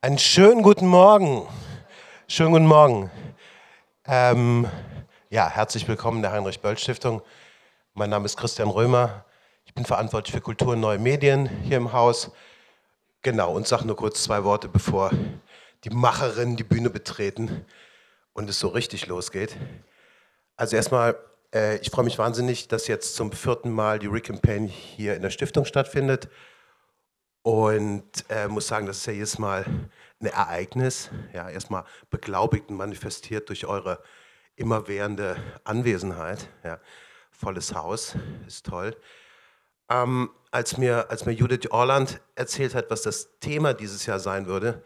Einen schönen guten Morgen. Schönen guten Morgen. Ähm, ja, herzlich willkommen in der Heinrich-Böll-Stiftung. Mein Name ist Christian Römer. Ich bin verantwortlich für Kultur und neue Medien hier im Haus. Genau, und sage nur kurz zwei Worte, bevor die Macherinnen die Bühne betreten und es so richtig losgeht. Also erstmal, äh, ich freue mich wahnsinnig, dass jetzt zum vierten Mal die Recampaign hier in der Stiftung stattfindet. Und äh, muss sagen, das ist ja jedes Mal ein Ereignis, ja, erstmal beglaubigt und manifestiert durch eure immerwährende Anwesenheit. Ja. Volles Haus, ist toll. Ähm, als, mir, als mir Judith Orland erzählt hat, was das Thema dieses Jahr sein würde,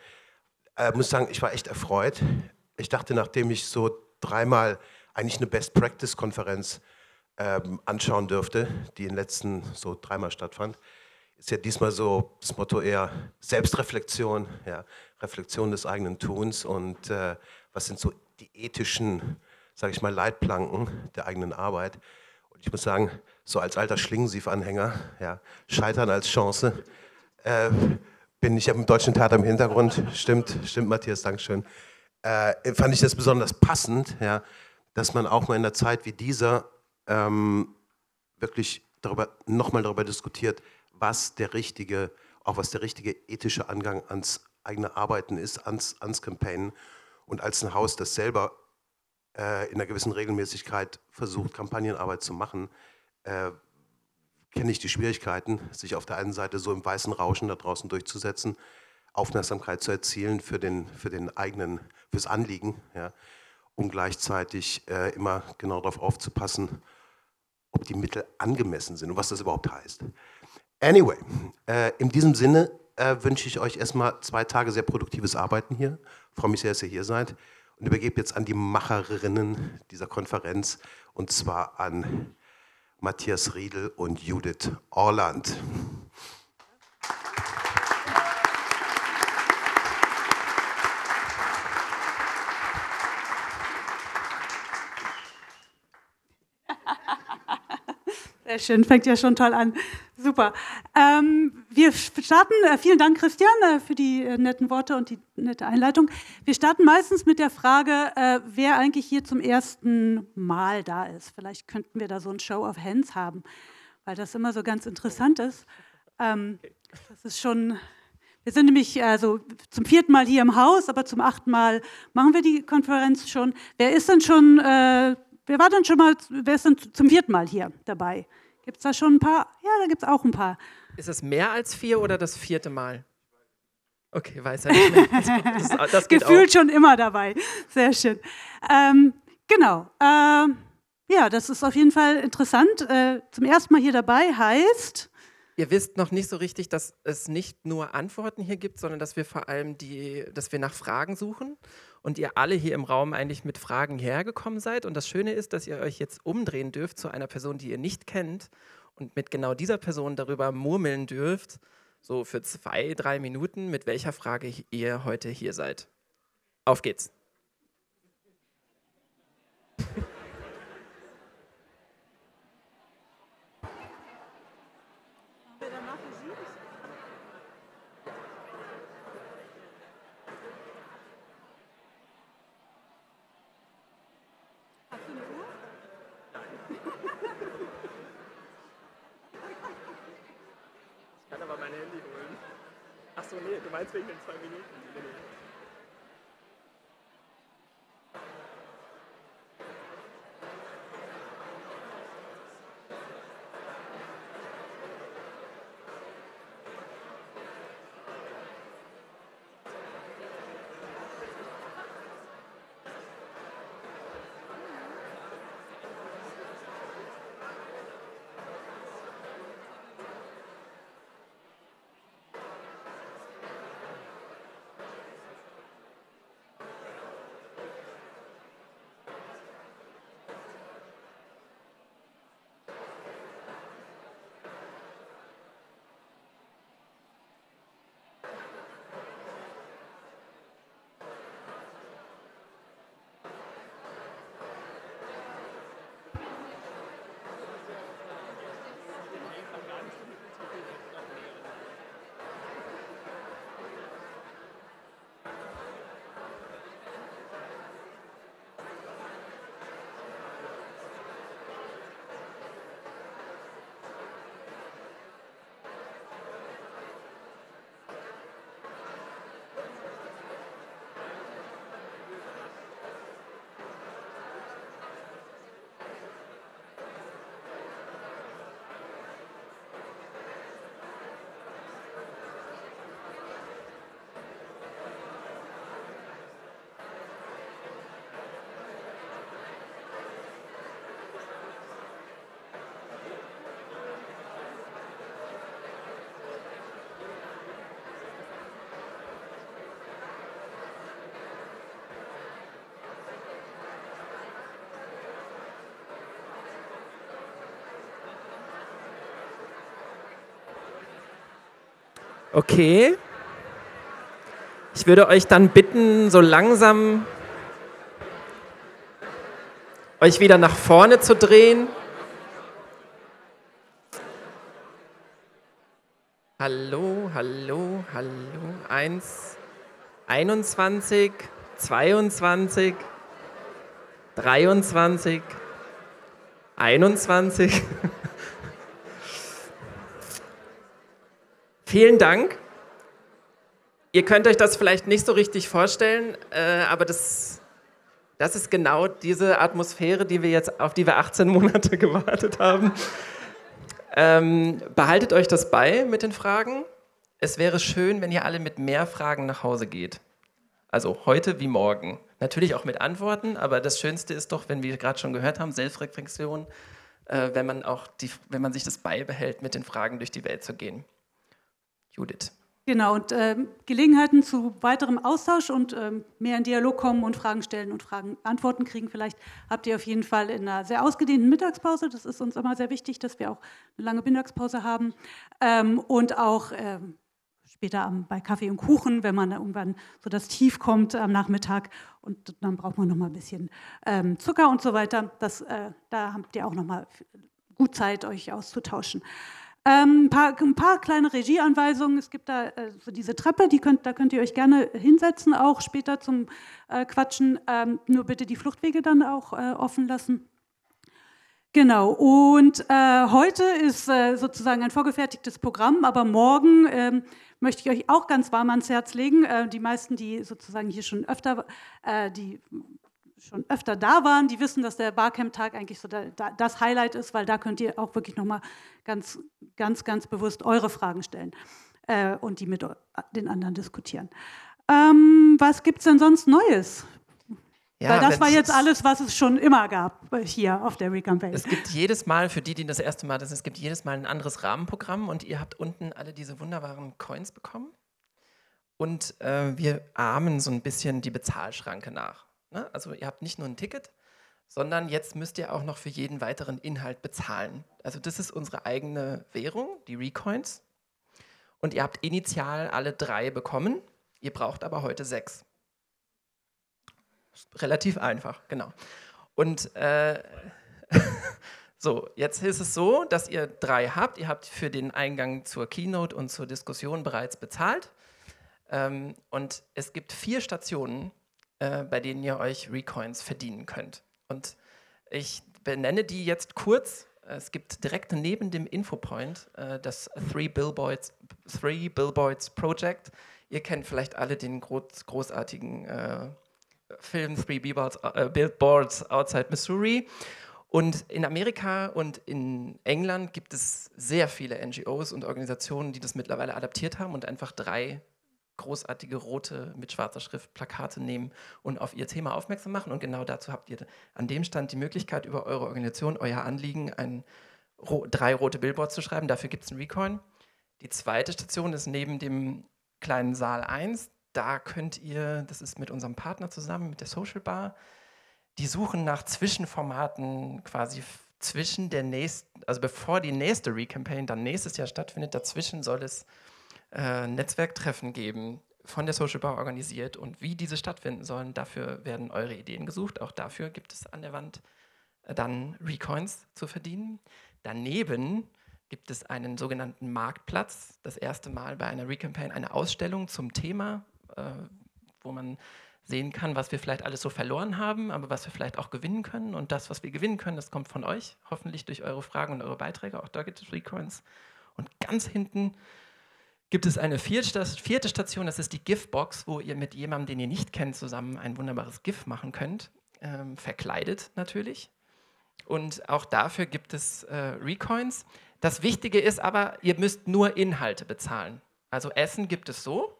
äh, muss sagen, ich war echt erfreut. Ich dachte, nachdem ich so dreimal eigentlich eine Best-Practice-Konferenz ähm, anschauen dürfte, die in den letzten so dreimal stattfand, ist ja diesmal so das Motto eher Selbstreflexion, ja, Reflexion des eigenen Tuns. Und äh, was sind so die ethischen, sage ich mal, Leitplanken der eigenen Arbeit. Und ich muss sagen, so als alter Schlingensief-Anhänger, ja, Scheitern als Chance, äh, bin ich im deutschen Theater im Hintergrund, stimmt, stimmt Matthias, Dankeschön, äh, fand ich das besonders passend, ja, dass man auch mal in einer Zeit wie dieser ähm, wirklich darüber, nochmal darüber diskutiert, was der richtige, auch was der richtige ethische Angang ans eigene Arbeiten ist, ans, ans Campaignen. Und als ein Haus, das selber äh, in einer gewissen Regelmäßigkeit versucht, Kampagnenarbeit zu machen, äh, kenne ich die Schwierigkeiten, sich auf der einen Seite so im weißen Rauschen da draußen durchzusetzen, Aufmerksamkeit zu erzielen für den, für den eigenen, fürs Anliegen, ja, um gleichzeitig äh, immer genau darauf aufzupassen, ob die Mittel angemessen sind und was das überhaupt heißt. Anyway, äh, in diesem Sinne äh, wünsche ich euch erstmal zwei Tage sehr produktives Arbeiten hier. Freue mich sehr, dass ihr hier seid und übergebe jetzt an die Macherinnen dieser Konferenz und zwar an Matthias Riedel und Judith Orland. Sehr schön, fängt ja schon toll an. Super. Ähm, wir starten, äh, vielen Dank Christian äh, für die äh, netten Worte und die nette Einleitung. Wir starten meistens mit der Frage, äh, wer eigentlich hier zum ersten Mal da ist. Vielleicht könnten wir da so ein Show of Hands haben, weil das immer so ganz interessant ist. Ähm, das ist schon, wir sind nämlich also zum vierten Mal hier im Haus, aber zum achten Mal machen wir die Konferenz schon. Wer ist denn schon, äh, wer war denn schon mal, wer ist denn zum vierten Mal hier dabei? Gibt es da schon ein paar? Ja, da gibt es auch ein paar. Ist es mehr als vier oder das vierte Mal? Okay, weiß er nicht mehr. Das, das, das Gefühlt auch. schon immer dabei. Sehr schön. Ähm, genau. Ähm, ja, das ist auf jeden Fall interessant. Äh, zum ersten Mal hier dabei heißt. Ihr wisst noch nicht so richtig, dass es nicht nur Antworten hier gibt, sondern dass wir vor allem die, dass wir nach Fragen suchen und ihr alle hier im Raum eigentlich mit Fragen hergekommen seid. Und das Schöne ist, dass ihr euch jetzt umdrehen dürft zu einer Person, die ihr nicht kennt und mit genau dieser Person darüber murmeln dürft, so für zwei, drei Minuten, mit welcher Frage ihr heute hier seid. Auf geht's. Meinst wegen den zwei? Okay. Ich würde euch dann bitten, so langsam euch wieder nach vorne zu drehen. Hallo, hallo, hallo. Eins, 21, 22, 23, 21. Vielen Dank. Ihr könnt euch das vielleicht nicht so richtig vorstellen, äh, aber das, das ist genau diese Atmosphäre, die wir jetzt, auf die wir 18 Monate gewartet haben. Ähm, behaltet euch das bei mit den Fragen. Es wäre schön, wenn ihr alle mit mehr Fragen nach Hause geht. Also heute wie morgen. Natürlich auch mit Antworten, aber das Schönste ist doch, wenn wir gerade schon gehört haben, Selbstreflexion, äh, wenn man auch die, wenn man sich das beibehält, mit den Fragen durch die Welt zu gehen. Judith. Genau, und äh, Gelegenheiten zu weiterem Austausch und ähm, mehr in Dialog kommen und Fragen stellen und Fragen Antworten kriegen. Vielleicht habt ihr auf jeden Fall in einer sehr ausgedehnten Mittagspause. Das ist uns immer sehr wichtig, dass wir auch eine lange Mittagspause haben. Ähm, und auch ähm, später am, bei Kaffee und Kuchen, wenn man irgendwann so das Tief kommt am Nachmittag. Und dann braucht man noch mal ein bisschen ähm, Zucker und so weiter. Das, äh, da habt ihr auch noch mal gut Zeit, euch auszutauschen. Ähm, ein, paar, ein, paar, kleine Regieanweisungen. Es gibt da äh, so diese Treppe, die könnt, da könnt ihr euch gerne hinsetzen, auch später zum äh, Quatschen. Ähm, nur bitte die Fluchtwege dann auch äh, offen lassen. Genau, und äh, heute ist äh, sozusagen ein vorgefertigtes Programm, aber morgen ähm, möchte ich euch auch ganz warm ans Herz legen. Äh, die meisten, die sozusagen hier schon öfter, die schon öfter da waren, die wissen, dass der Barcamp-Tag eigentlich so da, da, das Highlight ist, weil da könnt ihr auch wirklich nochmal ganz, ganz, ganz bewusst eure Fragen stellen äh, und die mit den anderen diskutieren. Ähm, was gibt es denn sonst Neues? Ja, Weil das war jetzt alles, was es schon immer gab hier auf der Recampaign. Es gibt jedes Mal, für die, die das erste Mal das ist, es gibt jedes Mal ein anderes Rahmenprogramm und ihr habt unten alle diese wunderbaren Coins bekommen. Und äh, wir ahmen so ein bisschen die Bezahlschranke nach. Ne? Also ihr habt nicht nur ein Ticket, sondern jetzt müsst ihr auch noch für jeden weiteren Inhalt bezahlen. Also das ist unsere eigene Währung, die Recoins. Und ihr habt initial alle drei bekommen. Ihr braucht aber heute sechs. Relativ einfach, genau. Und äh, so, jetzt ist es so, dass ihr drei habt. Ihr habt für den Eingang zur Keynote und zur Diskussion bereits bezahlt. Ähm, und es gibt vier Stationen, äh, bei denen ihr euch Recoins verdienen könnt. Und ich benenne die jetzt kurz. Es gibt direkt neben dem Infopoint äh, das Three Billboards, Three Billboards Project. Ihr kennt vielleicht alle den groß, großartigen äh, Film Three Billboards, äh, Billboards Outside Missouri. Und in Amerika und in England gibt es sehr viele NGOs und Organisationen, die das mittlerweile adaptiert haben und einfach drei großartige rote mit schwarzer Schrift Plakate nehmen und auf ihr Thema aufmerksam machen. Und genau dazu habt ihr an dem Stand die Möglichkeit, über eure Organisation, euer Anliegen, ein, drei rote Billboards zu schreiben. Dafür gibt es einen Recoin. Die zweite Station ist neben dem kleinen Saal 1. Da könnt ihr, das ist mit unserem Partner zusammen, mit der Social Bar, die suchen nach Zwischenformaten quasi zwischen der nächsten, also bevor die nächste Recampaign dann nächstes Jahr stattfindet, dazwischen soll es äh, Netzwerktreffen geben, von der Social Bar organisiert und wie diese stattfinden sollen. Dafür werden eure Ideen gesucht. Auch dafür gibt es an der Wand äh, dann Recoins zu verdienen. Daneben gibt es einen sogenannten Marktplatz. Das erste Mal bei einer Recampaign eine Ausstellung zum Thema, äh, wo man sehen kann, was wir vielleicht alles so verloren haben, aber was wir vielleicht auch gewinnen können. Und das, was wir gewinnen können, das kommt von euch, hoffentlich durch eure Fragen und eure Beiträge. Auch da gibt es Recoins. Und ganz hinten gibt es eine vierte Station, das ist die GIF-Box, wo ihr mit jemandem, den ihr nicht kennt, zusammen ein wunderbares GIF machen könnt. Ähm, verkleidet natürlich. Und auch dafür gibt es äh, Recoins. Das Wichtige ist aber, ihr müsst nur Inhalte bezahlen. Also Essen gibt es so.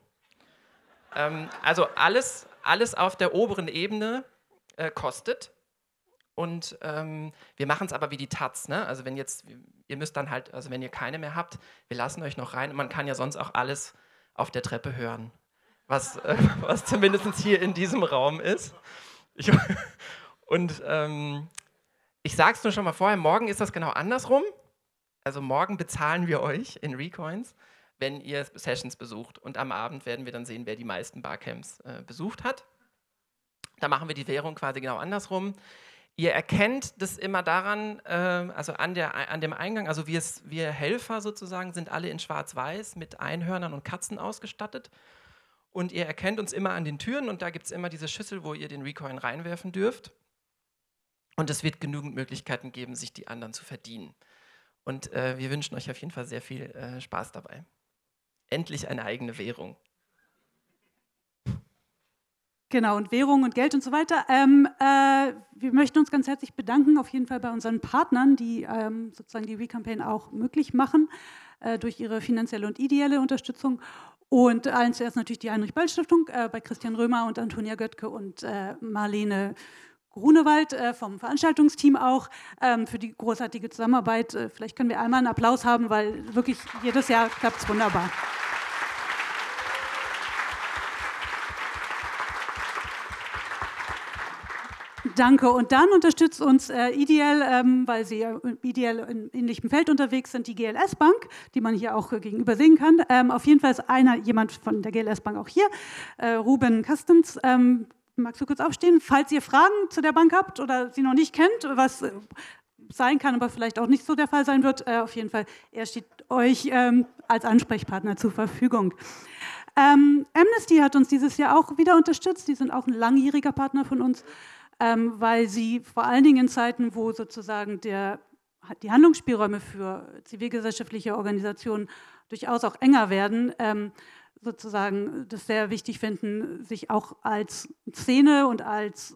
Ähm, also alles, alles auf der oberen Ebene äh, kostet. Und ähm, wir machen es aber wie die Taz. Ne? Also wenn jetzt, ihr müsst dann halt, also wenn ihr keine mehr habt, wir lassen euch noch rein. Und man kann ja sonst auch alles auf der Treppe hören, was, äh, was zumindest hier in diesem Raum ist. Ich, und ähm, ich sage es nur schon mal vorher, morgen ist das genau andersrum. Also morgen bezahlen wir euch in Recoins wenn ihr Sessions besucht. Und am Abend werden wir dann sehen, wer die meisten Barcamps äh, besucht hat. Da machen wir die Währung quasi genau andersrum. Ihr erkennt das immer daran, äh, also an, der, an dem Eingang, also wir, wir Helfer sozusagen sind alle in Schwarz-Weiß mit Einhörnern und Katzen ausgestattet. Und ihr erkennt uns immer an den Türen und da gibt es immer diese Schüssel, wo ihr den Recoin reinwerfen dürft. Und es wird genügend Möglichkeiten geben, sich die anderen zu verdienen. Und äh, wir wünschen euch auf jeden Fall sehr viel äh, Spaß dabei. Endlich eine eigene Währung. Genau, und Währung und Geld und so weiter. Ähm, äh, wir möchten uns ganz herzlich bedanken, auf jeden Fall bei unseren Partnern, die ähm, sozusagen die Recampaign auch möglich machen, äh, durch ihre finanzielle und ideelle Unterstützung. Und allen zuerst natürlich die Heinrich-Böll-Stiftung äh, bei Christian Römer und Antonia Göttke und äh, Marlene Grunewald äh, vom Veranstaltungsteam auch ähm, für die großartige Zusammenarbeit. Äh, vielleicht können wir einmal einen Applaus haben, weil wirklich jedes Jahr klappt es wunderbar. Danke. Und dann unterstützt uns äh, IDL, ähm, weil sie ja IDL in ähnlichem Feld unterwegs sind, die GLS Bank, die man hier auch äh, gegenüber sehen kann. Ähm, auf jeden Fall ist einer, jemand von der GLS Bank auch hier, äh, Ruben Kastens. Ähm, magst du kurz aufstehen? Falls ihr Fragen zu der Bank habt oder sie noch nicht kennt, was äh, sein kann, aber vielleicht auch nicht so der Fall sein wird, äh, auf jeden Fall, er steht euch ähm, als Ansprechpartner zur Verfügung. Ähm, Amnesty hat uns dieses Jahr auch wieder unterstützt. Die sind auch ein langjähriger Partner von uns ähm, weil sie vor allen Dingen in Zeiten, wo sozusagen der, die Handlungsspielräume für zivilgesellschaftliche Organisationen durchaus auch enger werden, ähm, sozusagen das sehr wichtig finden, sich auch als Szene und als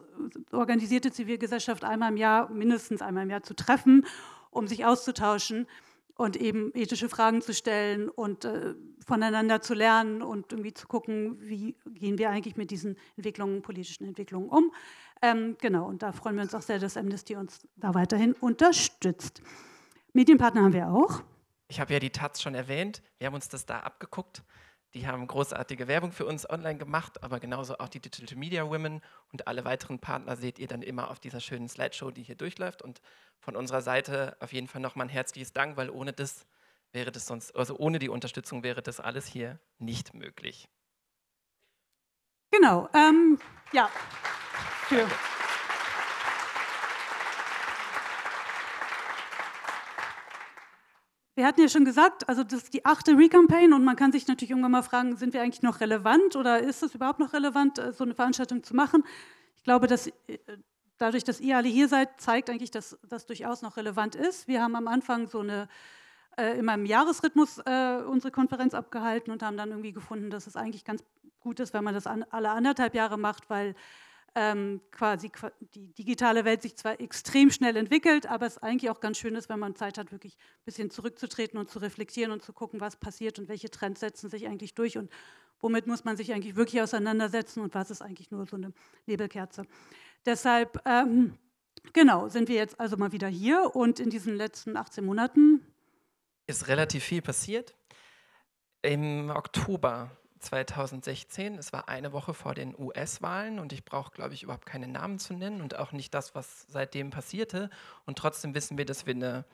organisierte Zivilgesellschaft einmal im Jahr, mindestens einmal im Jahr zu treffen, um sich auszutauschen und eben ethische Fragen zu stellen und äh, voneinander zu lernen und irgendwie zu gucken, wie gehen wir eigentlich mit diesen Entwicklungen, politischen Entwicklungen um. Ähm, genau, und da freuen wir uns auch sehr, dass Amnesty uns da weiterhin unterstützt. Medienpartner haben wir auch. Ich habe ja die Taz schon erwähnt. Wir haben uns das da abgeguckt. Die haben großartige Werbung für uns online gemacht, aber genauso auch die Digital Media Women und alle weiteren Partner seht ihr dann immer auf dieser schönen Slideshow, die hier durchläuft. Und von unserer Seite auf jeden Fall nochmal ein herzliches Dank, weil ohne das wäre das sonst, also ohne die Unterstützung wäre das alles hier nicht möglich. Genau, ähm, ja. Für. Wir hatten ja schon gesagt, also das ist die achte Recampaign und man kann sich natürlich irgendwann mal fragen, sind wir eigentlich noch relevant oder ist es überhaupt noch relevant, äh, so eine Veranstaltung zu machen? Ich glaube, dass äh, dadurch, dass ihr alle hier seid, zeigt eigentlich, dass das durchaus noch relevant ist. Wir haben am Anfang so eine äh, immer im Jahresrhythmus äh, unsere Konferenz abgehalten und haben dann irgendwie gefunden, dass es eigentlich ganz gut ist, wenn man das an, alle anderthalb Jahre macht, weil ähm, quasi die digitale Welt sich zwar extrem schnell entwickelt, aber es eigentlich auch ganz schön ist, wenn man Zeit hat, wirklich ein bisschen zurückzutreten und zu reflektieren und zu gucken, was passiert und welche Trends setzen sich eigentlich durch und womit muss man sich eigentlich wirklich auseinandersetzen und was ist eigentlich nur so eine Nebelkerze. Deshalb, ähm, genau, sind wir jetzt also mal wieder hier und in diesen letzten 18 Monaten ist relativ viel passiert. Im Oktober 2016. Es war eine Woche vor den US-Wahlen und ich brauche, glaube ich, überhaupt keine Namen zu nennen und auch nicht das, was seitdem passierte. Und trotzdem wissen wir, dass wir eine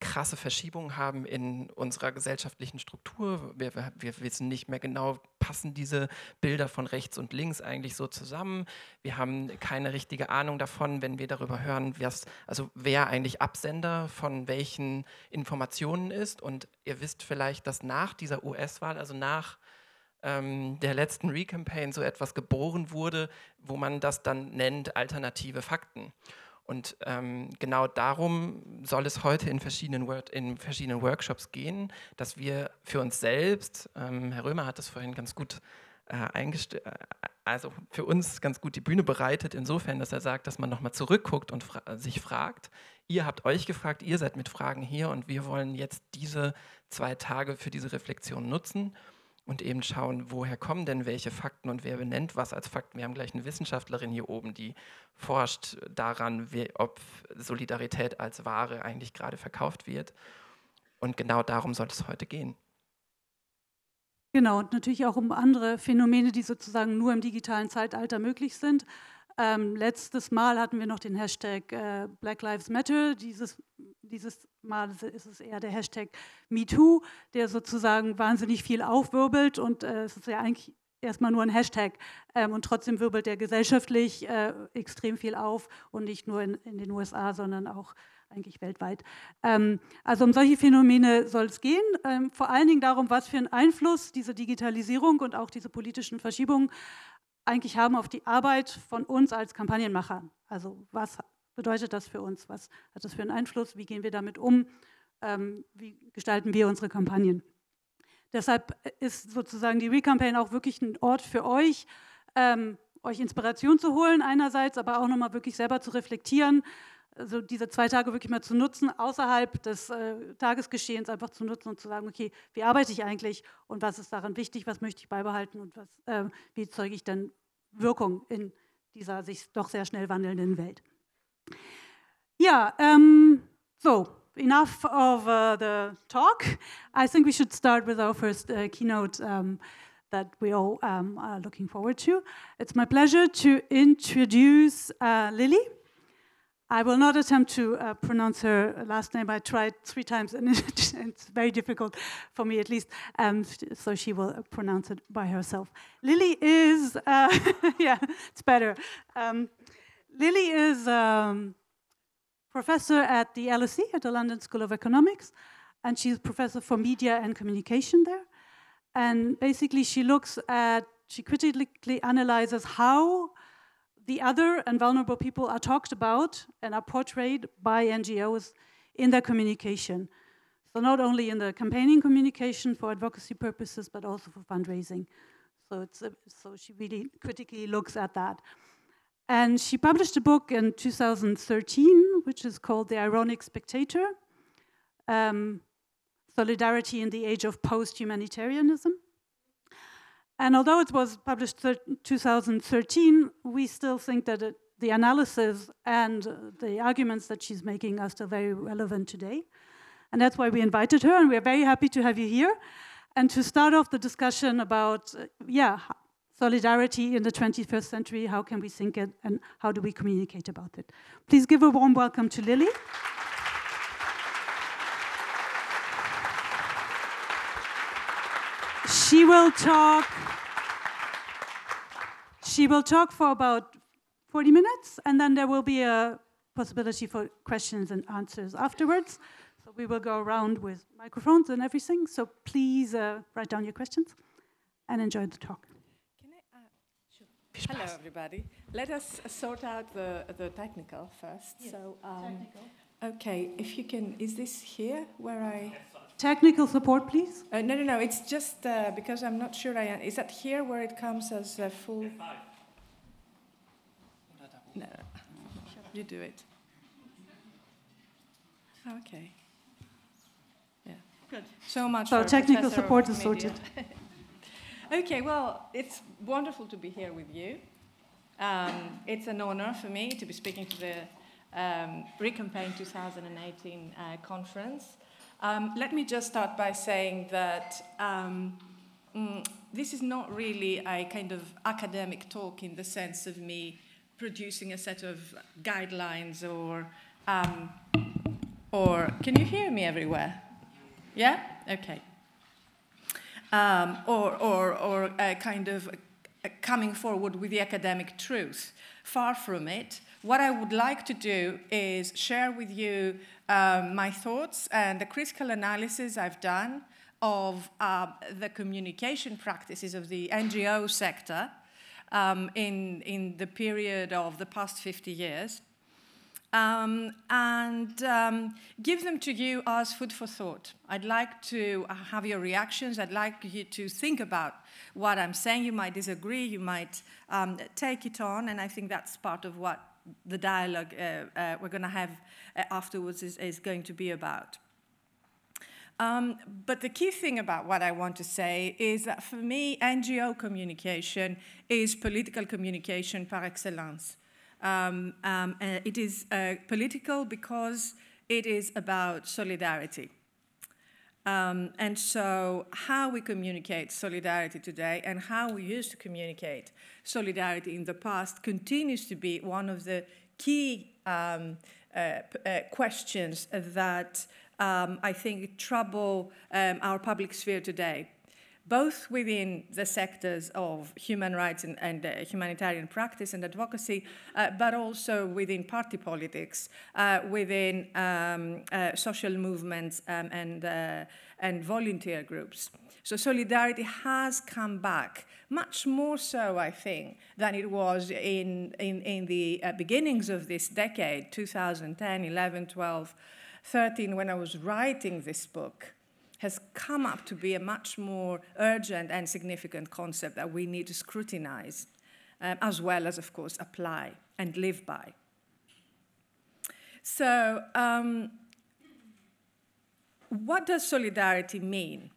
krasse Verschiebung haben in unserer gesellschaftlichen Struktur. Wir, wir, wissen nicht mehr genau, passen diese Bilder von rechts und links eigentlich so zusammen. Wir haben keine richtige Ahnung davon, wenn wir darüber hören, also wer eigentlich Absender von welchen Informationen ist. Und ihr wisst vielleicht, dass nach dieser US-Wahl, also nach der letzten Recampaign so etwas geboren wurde, wo man das dann nennt alternative Fakten. Und ähm, genau darum soll es heute in verschiedenen, Word, in verschiedenen Workshops gehen, dass wir für uns selbst, ähm, Herr Römer hat das vorhin ganz gut äh, äh, also für uns ganz gut die Bühne bereitet, insofern, dass er sagt, dass man nochmal zurückguckt und fra sich fragt, ihr habt euch gefragt, ihr seid mit Fragen hier und wir wollen jetzt diese zwei Tage für diese Reflexion nutzen und eben schauen, woher kommen denn welche Fakten und wer benennt was als Fakten. Wir haben gleich eine Wissenschaftlerin hier oben, die forscht daran, ob Solidarität als Ware eigentlich gerade verkauft wird. Und genau darum soll es heute gehen. Genau, und natürlich auch um andere Phänomene, die sozusagen nur im digitalen Zeitalter möglich sind. Ähm, letztes Mal hatten wir noch den Hashtag äh, Black Lives Matter. Dieses, dieses Mal ist es eher der Hashtag MeToo, der sozusagen wahnsinnig viel aufwirbelt. Und äh, es ist ja eigentlich erstmal nur ein Hashtag. Ähm, und trotzdem wirbelt der gesellschaftlich äh, extrem viel auf. Und nicht nur in, in, den USA, sondern auch eigentlich weltweit. Ähm, also um solche Phänomene soll es gehen. Ähm, vor allen Dingen darum, was für einen Einfluss diese Digitalisierung und auch diese politischen Verschiebungen eigentlich haben auf die Arbeit von uns als Kampagnenmacher. Also was bedeutet das für uns? Was hat das für einen Einfluss? Wie gehen wir damit um? Ähm, wie gestalten wir unsere Kampagnen? Deshalb ist sozusagen die Recampaign auch wirklich ein Ort für euch, ähm, euch Inspiration zu holen einerseits, aber auch nochmal wirklich selber zu reflektieren, also diese zwei Tage wirklich mal zu nutzen, außerhalb des äh, Tagesgeschehens einfach zu nutzen und zu sagen, okay, wie arbeite ich eigentlich und was ist daran wichtig, was möchte ich beibehalten und was, äh, wie zeuge ich dann Wirkung in dieser sich doch sehr schnell wandelnden Welt. Ja, um, so, enough of uh, the talk. I think we should start with our first uh, keynote um, that we all um, are looking forward to. It's my pleasure to introduce uh, Lilie. I will not attempt to uh, pronounce her last name. I tried three times and it's very difficult for me at least. Um, so she will pronounce it by herself. Lilie is, uh, yeah, it's better. Um, Lilie is um, professor at the LSE, at the London School of Economics, and she's professor for media and communication there. And basically, she looks at, she critically analyzes how the other and vulnerable people are talked about and are portrayed by NGOs in their communication. So not only in the campaigning communication for advocacy purposes, but also for fundraising. So, it's a, so she really critically looks at that. And she published a book in 2013, which is called The Ironic Spectator, um, Solidarity in the Age of Post-Humanitarianism. And although it was published in 2013, we still think that it, the analysis and the arguments that she's making are still very relevant today. And that's why we invited her, and we're very happy to have you here. And to start off the discussion about, uh, yeah, solidarity in the 21st century, how can we think it, and how do we communicate about it? Please give a warm welcome to Lilie. She will talk she will talk for about 40 minutes, and then there will be a possibility for questions and answers afterwards. So we will go around with microphones and everything. So please uh, write down your questions and enjoy the talk. I, uh, sure. Hello, everybody. Let us sort out the, the technical first. Yes. So, um, okay, if you can, is this here where I? Technical support, please. Uh, no, no, no. It's just uh, because I'm not sure. I is that here where it comes as a full. No, you do it. Okay. Yeah. Good. So much. So for technical support is sorted. okay. Well, it's wonderful to be here with you. Um, it's an honor for me to be speaking to the um, Recampaign 2018 uh, conference. Um, let me just start by saying that um, mm, this is not really a kind of academic talk in the sense of me producing a set of guidelines or, um, or can you hear me everywhere? Yeah? Okay. Um, or, or, or a kind of coming forward with the academic truth. Far from it. What I would like to do is share with you um, my thoughts and the critical analysis I've done of uh, the communication practices of the NGO sector um, in, in the period of the past 50 years. Um, and um, give them to you as food for thought. I'd like to have your reactions. I'd like you to think about what I'm saying. You might disagree, you might um, take it on, and I think that's part of what the dialogue uh, uh, we're going to have uh, afterwards is, is, going to be about. Um, but the key thing about what I want to say is that for me, NGO communication is political communication par excellence. Um, um, it is uh, political because it is about solidarity. Um, and so, how we communicate solidarity today and how we used to communicate solidarity in the past continues to be one of the key um, uh, uh, questions that um, I think trouble um, our public sphere today both within the sectors of human rights and, and uh, humanitarian practice and advocacy, uh, but also within party politics, uh, within um, uh, social movements um, and, uh, and volunteer groups. So solidarity has come back, much more so, I think, than it was in, in, in the uh, beginnings of this decade, 2010, 11, 12, 13, when I was writing this book has come up to be a much more urgent and significant concept that we need to scrutinize, um, as well as, of course, apply and live by. So, um, what does solidarity mean?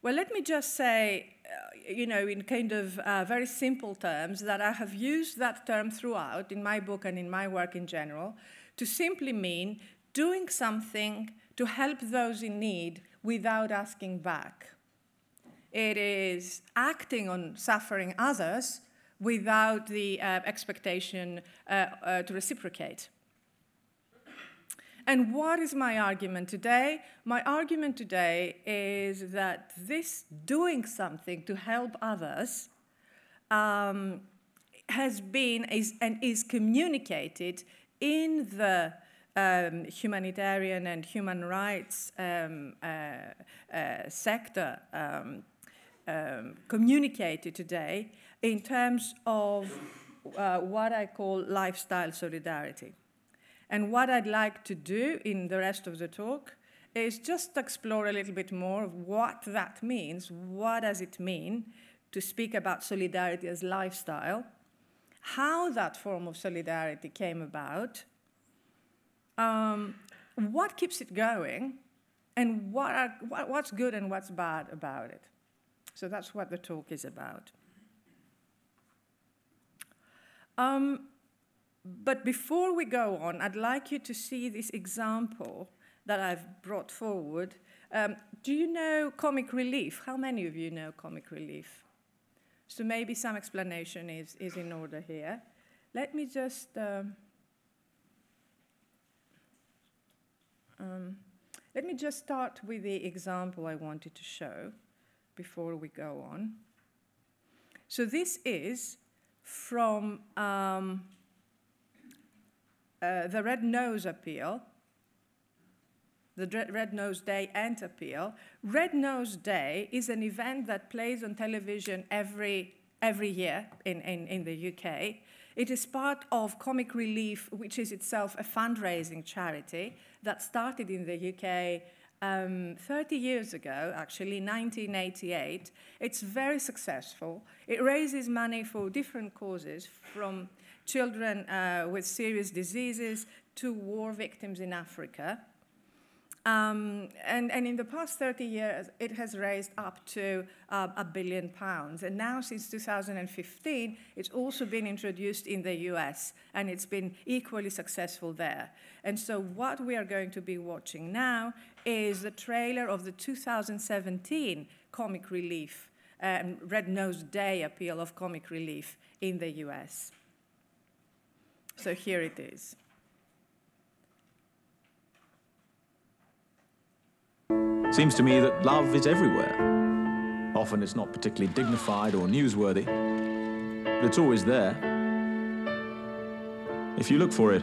Well, let me just say, uh, you know, in kind of uh, very simple terms, that I have used that term throughout in my book and in my work in general to simply mean doing something to help those in need without asking back. It is acting on suffering others without the uh, expectation uh, uh, to reciprocate. And what is my argument today? My argument today is that this doing something to help others um, has been is, and is communicated in the um, humanitarian and human rights um, uh, uh, sector um, um, communicated today in terms of uh, what I call lifestyle solidarity. And what I'd like to do in the rest of the talk is just explore a little bit more of what that means. What does it mean to speak about solidarity as lifestyle? How that form of solidarity came about, um, what keeps it going, and what are, what, what's good and what's bad about it. So that's what the talk is about. Um, but before we go on, I'd like you to see this example that I've brought forward. Um, do you know comic relief? How many of you know comic relief? So maybe some explanation is, is in order here. Let me just. Um, Um, let me just start with the example I wanted to show before we go on. So this is from um, uh, the Red Nose Appeal, the Red Nose Day and Appeal. Red Nose Day is an event that plays on television every, every year in, in, in the UK. It is part of Comic Relief, which is itself a fundraising charity that started in the UK um, 30 years ago, actually, 1988. It's very successful. It raises money for different causes, from children uh, with serious diseases to war victims in Africa. Um, and, and, in the past 30 years, it has raised up to uh, a billion pounds. And now, since 2015, it's also been introduced in the US, and it's been equally successful there. And so, what we are going to be watching now is the trailer of the 2017 Comic Relief, um, Red Nose Day appeal of Comic Relief in the US. So, here it is. Seems to me that love is everywhere. Often it's not particularly dignified or newsworthy, but it's always there. If you look for it,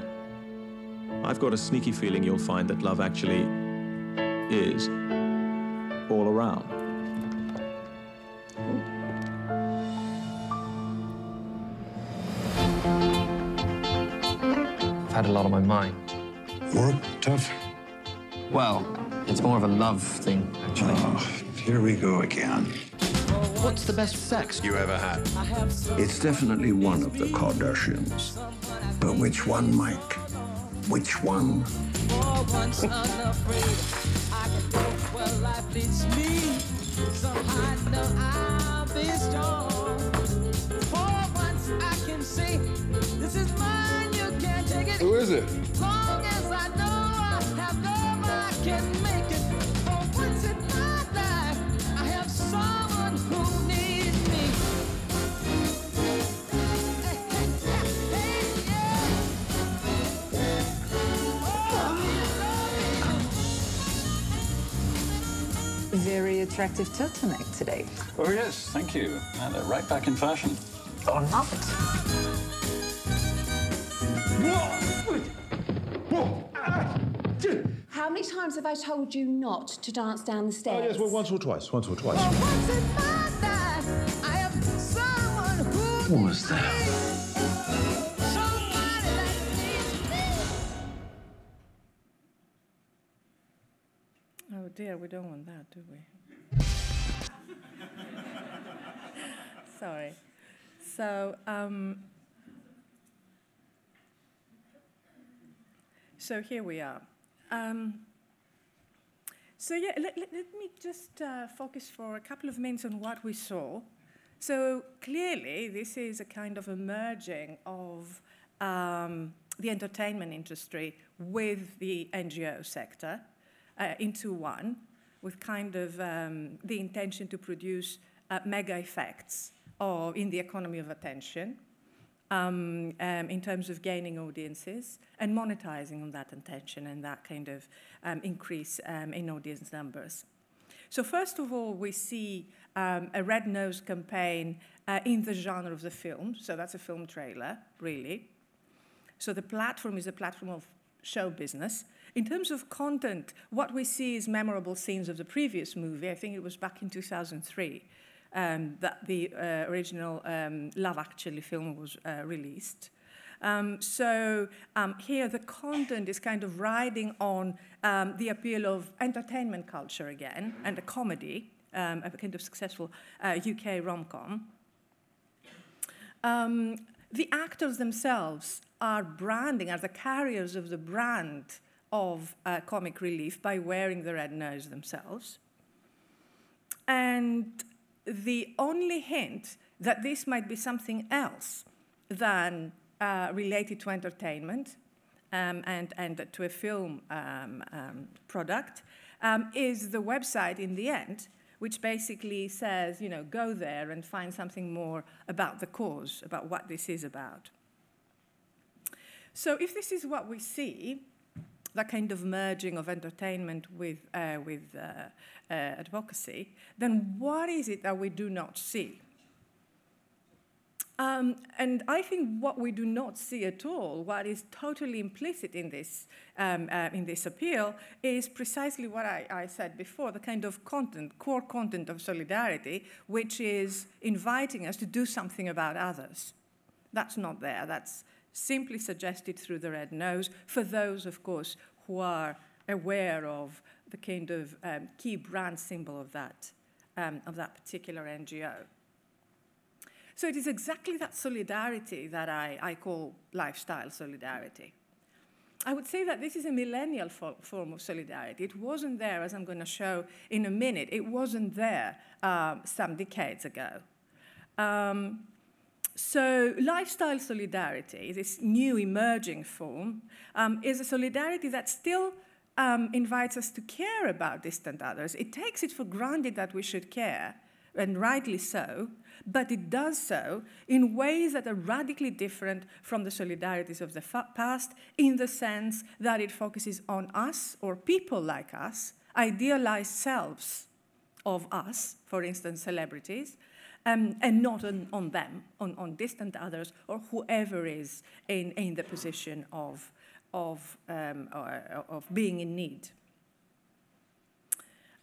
I've got a sneaky feeling you'll find that love actually is all around. I've had a lot on my mind. Work tough? Well, it's more of a love thing, actually. Oh, here we go again. What's the best sex you ever had? It's definitely one of the Kardashians. But which one, Mike? Which one? Who is it? very attractive turtleneck today. Oh, yes, thank you. And they're right back in fashion. Or not. Whoa! Whoa! Ah! How many times have I told you not to dance down the stairs? Oh, stairs? yes, well, once or twice. Once or twice. What was that? Oh dear, we don't want that, do we? Sorry. So, um, so here we are. Um, so yeah, let, let, let me just uh, focus for a couple of minutes on what we saw. So clearly, this is a kind of a merging of um, the entertainment industry with the NGO sector uh, into one, with kind of um, the intention to produce uh, mega effects of, in the economy of attention. Um, um, in terms of gaining audiences and monetizing on that attention and that kind of um, increase um, in audience numbers. So, first of all, we see um, a red nose campaign uh, in the genre of the film. So, that's a film trailer, really. So, the platform is a platform of show business. In terms of content, what we see is memorable scenes of the previous movie. I think it was back in 2003 um, that the uh, original um, Love Actually film was uh, released. Um, so um, here the content is kind of riding on um, the appeal of entertainment culture again and a comedy, um, a kind of successful uh, UK rom-com. Um, the actors themselves are branding, are the carriers of the brand of uh, comic relief by wearing the red nose themselves. And the only hint that this might be something else than uh, related to entertainment um, and, and to a film um, um, product um, is the website in the end, which basically says, you know, go there and find something more about the cause, about what this is about. So if this is what we see, that kind of merging of entertainment with, uh, with uh, uh, advocacy, then what is it that we do not see? Um, and I think what we do not see at all, what is totally implicit in this, um, uh, in this appeal, is precisely what I, I, said before the kind of content, core content of solidarity, which is inviting us to do something about others. That's not there. That's simply suggested through the red nose for those, of course, who are aware of the kind of um, key brand symbol of that, um, of that particular NGO. So it is exactly that solidarity that I, I call lifestyle solidarity. I would say that this is a millennial fo- form of solidarity. It wasn't there, as I'm going to show in a minute, it wasn't there um, some decades ago. Um, so, lifestyle solidarity, this new emerging form, um, is a solidarity that still um, invites us to care about distant others. It takes it for granted that we should care, and rightly so, but it does so in ways that are radically different from the solidarities of the past, in the sense that it focuses on us or people like us, idealized selves of us, for instance, celebrities, um, and not on, on them, on, on, distant others, or whoever is in, in the position of, of, um, or, of being in need.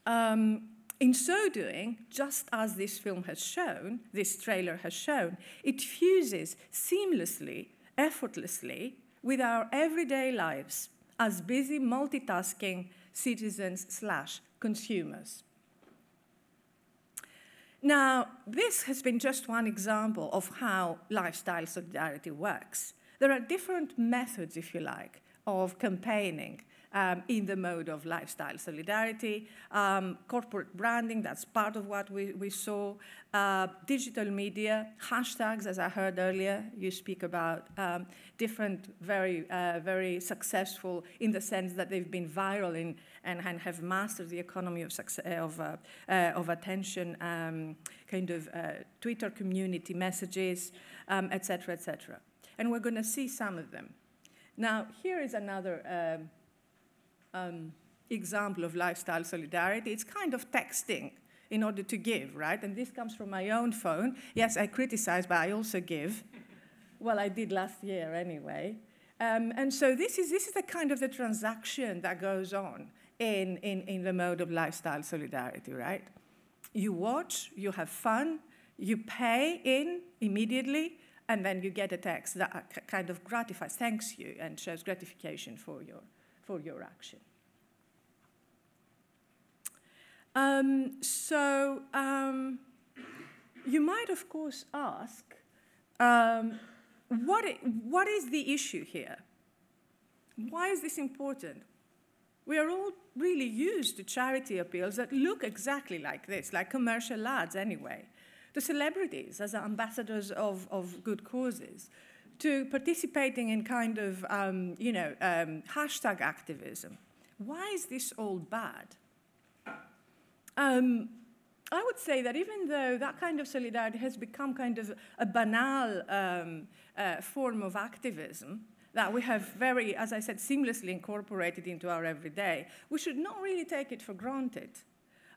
Um, in so doing, just as this film has shown, this trailer has shown, it fuses seamlessly, effortlessly, with our everyday lives as busy multitasking citizens slash consumers. Now, this has been just one example of how lifestyle solidarity works. There are different methods, if you like, of campaigning um, in the mode of lifestyle solidarity, um, corporate branding, that's part of what we, we saw, uh, digital media, hashtags, as I heard earlier, you speak about um, different, very, uh, very successful in the sense that they've been viral in, and, and have mastered the economy of, success, of, uh, of attention, um, kind of uh, Twitter community messages, etc., um, etc. And we're going to see some of them. Now, here is another um, example of lifestyle solidarity. It's kind of texting in order to give, right? And this comes from my own phone. Yes, I criticize, but I also give. well, I did last year anyway. Um, and so this is, this is the kind of the transaction that goes on in, in, in the mode of lifestyle solidarity, right? You watch, you have fun, you pay in immediately, and then you get a text that kind of gratifies, thanks you, and shows gratification for your, for your action. Um, so um, you might, of course, ask, um, what, what is the issue here? Why is this important? We are all really used to charity appeals that look exactly like this, like commercial ads anyway, The celebrities as ambassadors of, of good causes, to participating in kind of, um, you know, um, hashtag activism. Why is this all bad? Um, I would say that even though that kind of solidarity has become kind of a banal um, uh, form of activism that we have very, as I said, seamlessly incorporated into our everyday, we should not really take it for granted.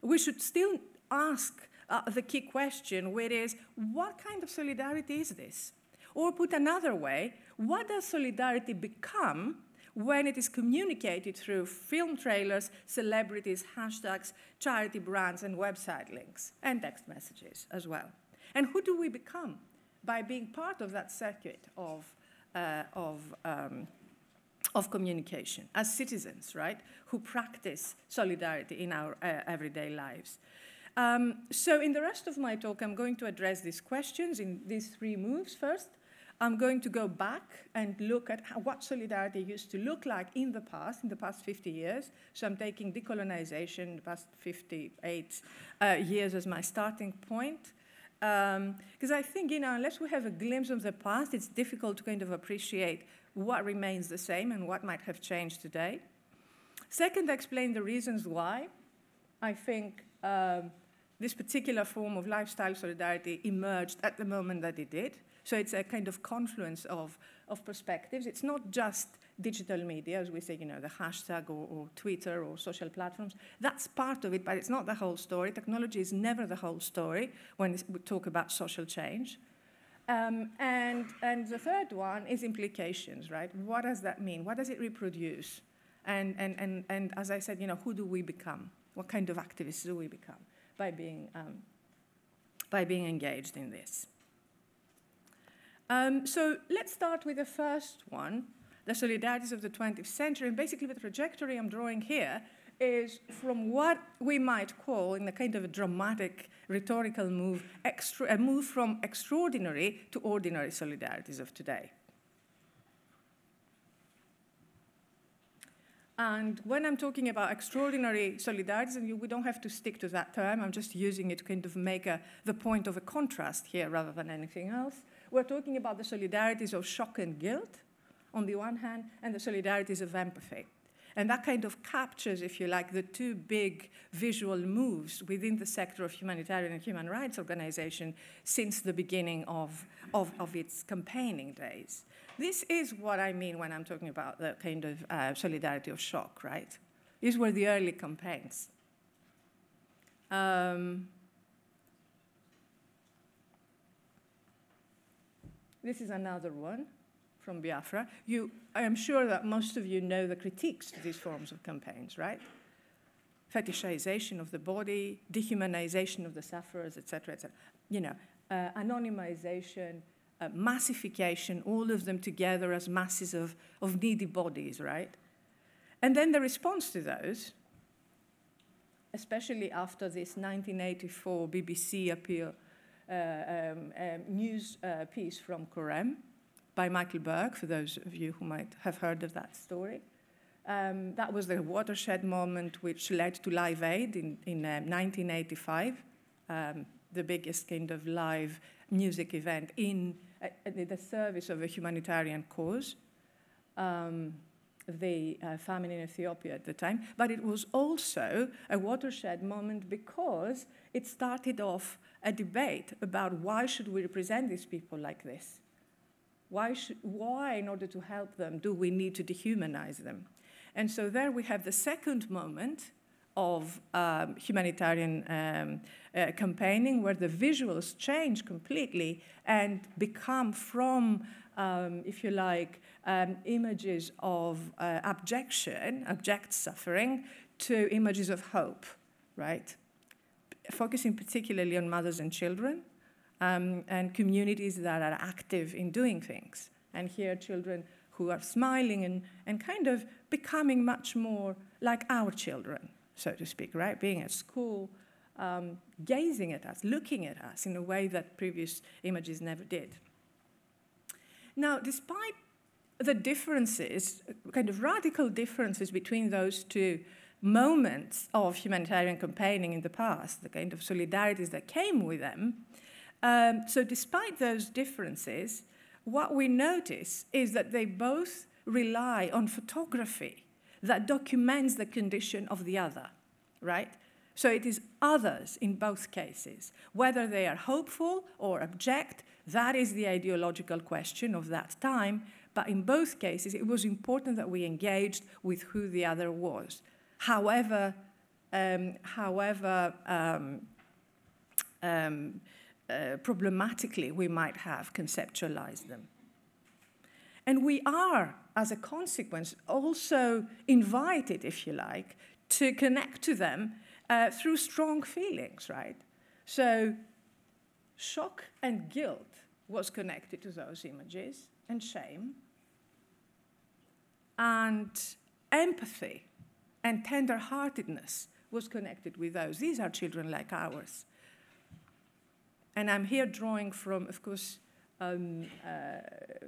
We should still ask uh, the key question, which is what kind of solidarity is this? Or put another way, what does solidarity become when it is communicated through film trailers, celebrities, hashtags, charity brands, and website links, and text messages as well. And who do we become by being part of that circuit of, uh, of, um, of communication as citizens, right, who practice solidarity in our uh, everyday lives? Um, so, in the rest of my talk, I'm going to address these questions in these three moves first. I'm going to go back and look at what solidarity used to look like in the past, in the past 50 years. So I'm taking decolonization, the past 58 uh, years as my starting point. Because um, I think, you know, unless we have a glimpse of the past, it's difficult to kind of appreciate what remains the same and what might have changed today. Second, I explain the reasons why I think um, this particular form of lifestyle solidarity emerged at the moment that it did. So it's a kind of confluence of, of perspectives. It's not just digital media, as we say, you know, the hashtag or, or, Twitter or social platforms. That's part of it, but it's not the whole story. Technology is never the whole story when we talk about social change. Um, and, and the third one is implications, right? What does that mean? What does it reproduce? And, and, and, and as I said, you know, who do we become? What kind of activists do we become by being, um, by being engaged in this? Um, so let's start with the first one, the solidarities of the 20th century. And basically, the trajectory I'm drawing here is from what we might call, in a kind of a dramatic rhetorical move, extra, a move from extraordinary to ordinary solidarities of today. And when I'm talking about extraordinary solidarities, and we don't have to stick to that term, I'm just using it to kind of make a, the point of a contrast here rather than anything else. We're talking about the solidarities of shock and guilt on the one hand, and the solidarities of empathy. And that kind of captures, if you like, the two big visual moves within the sector of humanitarian and human rights organization since the beginning of, of, of its campaigning days. This is what I mean when I'm talking about the kind of uh, solidarity of shock, right? These were the early campaigns. Um, This is another one from Biafra. You, I am sure that most of you know the critiques to these forms of campaigns, right? Fetishization of the body, dehumanization of the sufferers, etc., etc. You know, uh, anonymization, uh, massification, all of them together as masses of, of needy bodies, right? And then the response to those, especially after this 1984 BBC appeal um, um, news uh, piece from Korem by Michael Buerk, for those of you who might have heard of that story. Um, that was the watershed moment which led to Live Aid in, in 1985, um, the biggest kind of live music event in uh, the service of a humanitarian cause. Um, the uh, famine in Ethiopia at the time, but it was also a watershed moment because it started off a debate about why should we represent these people like this? Why, should, why, in order to help them, do we need to dehumanize them? And so there we have the second moment of um, humanitarian um, uh, campaigning where the visuals change completely and become from, um, if you like, um, images of uh, abjection, abject suffering, to images of hope, right? Focusing particularly on mothers and children um, and communities that are active in doing things. And here, children who are smiling and, and kind of becoming much more like our children, so to speak, right? Being at school, um, gazing at us, looking at us in a way that previous images never did. Now, despite the differences, kind of radical differences between those two moments of humanitarian campaigning in the past, the kind of solidarities that came with them, um, so despite those differences, what we notice is that they both rely on photography that documents the condition of the other, right? So it is others in both cases. Whether they are hopeful or abject, that is the ideological question of that time. But in both cases, it was important that we engaged with who the other was. However, um, however um, um, uh, problematically we might have conceptualized them. And we are, as a consequence, also invited, if you like, to connect to them uh, through strong feelings, right? So, shock and guilt was connected to those images, and shame. And empathy and tenderheartedness was connected with those. These are children like ours. And I'm here drawing from, of course, um, uh,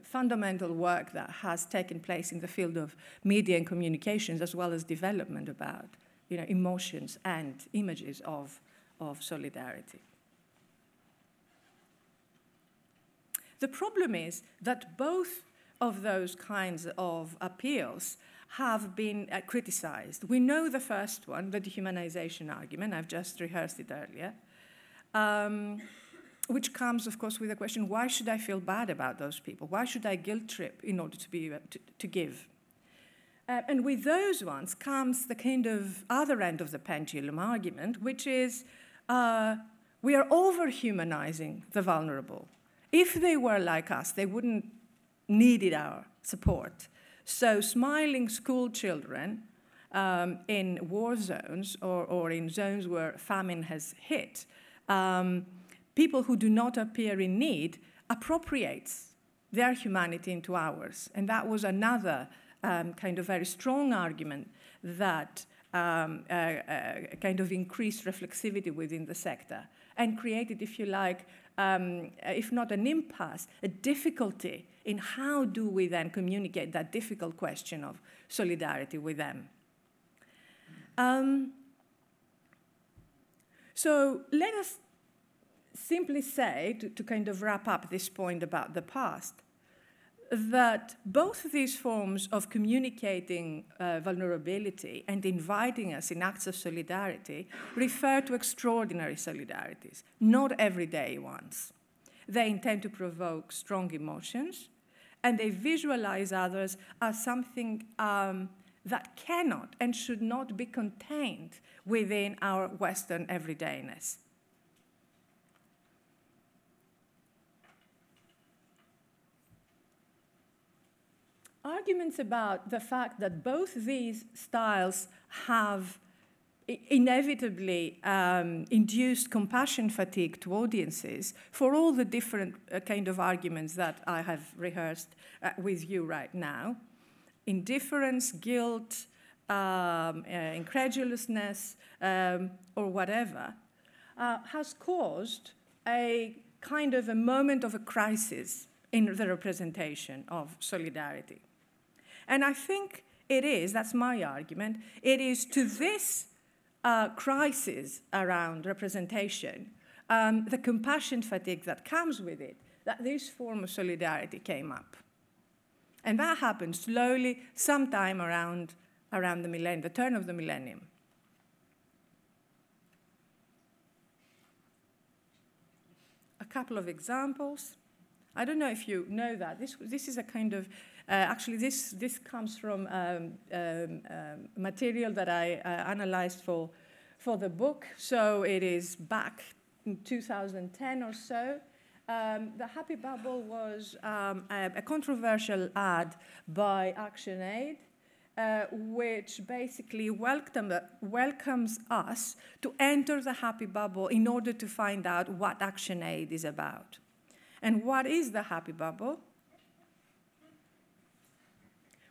fundamental work that has taken place in the field of media and communications, as well as development about you know, emotions and images of, of solidarity. The problem is that both of those kinds of appeals have been uh, criticized. We know the first one, the dehumanization argument, I've just rehearsed it earlier. Um, which comes, of course, with the question why should I feel bad about those people? Why should I guilt trip in order to, be, to, to give? Uh, and with those ones comes the kind of other end of the pendulum argument, which is uh, we are over humanizing the vulnerable. If they were like us, they wouldn't needed our support. So, smiling school children um, in war zones or, or in zones where famine has hit. Um, people who do not appear in need appropriates their humanity into ours. And that was another um, kind of very strong argument that um, uh, uh, kind of increased reflexivity within the sector and created, if you like, um, if not an impasse, a difficulty in how do we then communicate that difficult question of solidarity with them. Um, so let us simply say, to, to kind of wrap up this point about the past, that both these forms of communicating uh, vulnerability and inviting us in acts of solidarity refer to extraordinary solidarities, not everyday ones. They intend to provoke strong emotions, and they visualize others as something um, that cannot and should not be contained within our Western everydayness. Arguments about the fact that both these styles have inevitably um, induced compassion fatigue to audiences for all the different uh, kind of arguments that I have rehearsed uh, with you right now. Indifference, guilt, um, uh, incredulousness, um, or whatever, uh, has caused a kind of a moment of a crisis in the representation of solidarity. And I think it is, that's my argument, it is to this uh, crisis around representation, um, the compassion fatigue that comes with it, that this form of solidarity came up. And that happened slowly, sometime around, around the millennium, the turn of the millennium. A couple of examples. I don't know if you know that. This, this is a kind of actually, this, this comes from um, um, um, material that I uh, analyzed for, for the book. So it is back in 2010 or so. Um, the Happy Bubble was um, a, a, controversial ad by ActionAid, uh, which basically welcome, welcomes us to enter the Happy Bubble in order to find out what ActionAid is about. And what is the Happy Bubble?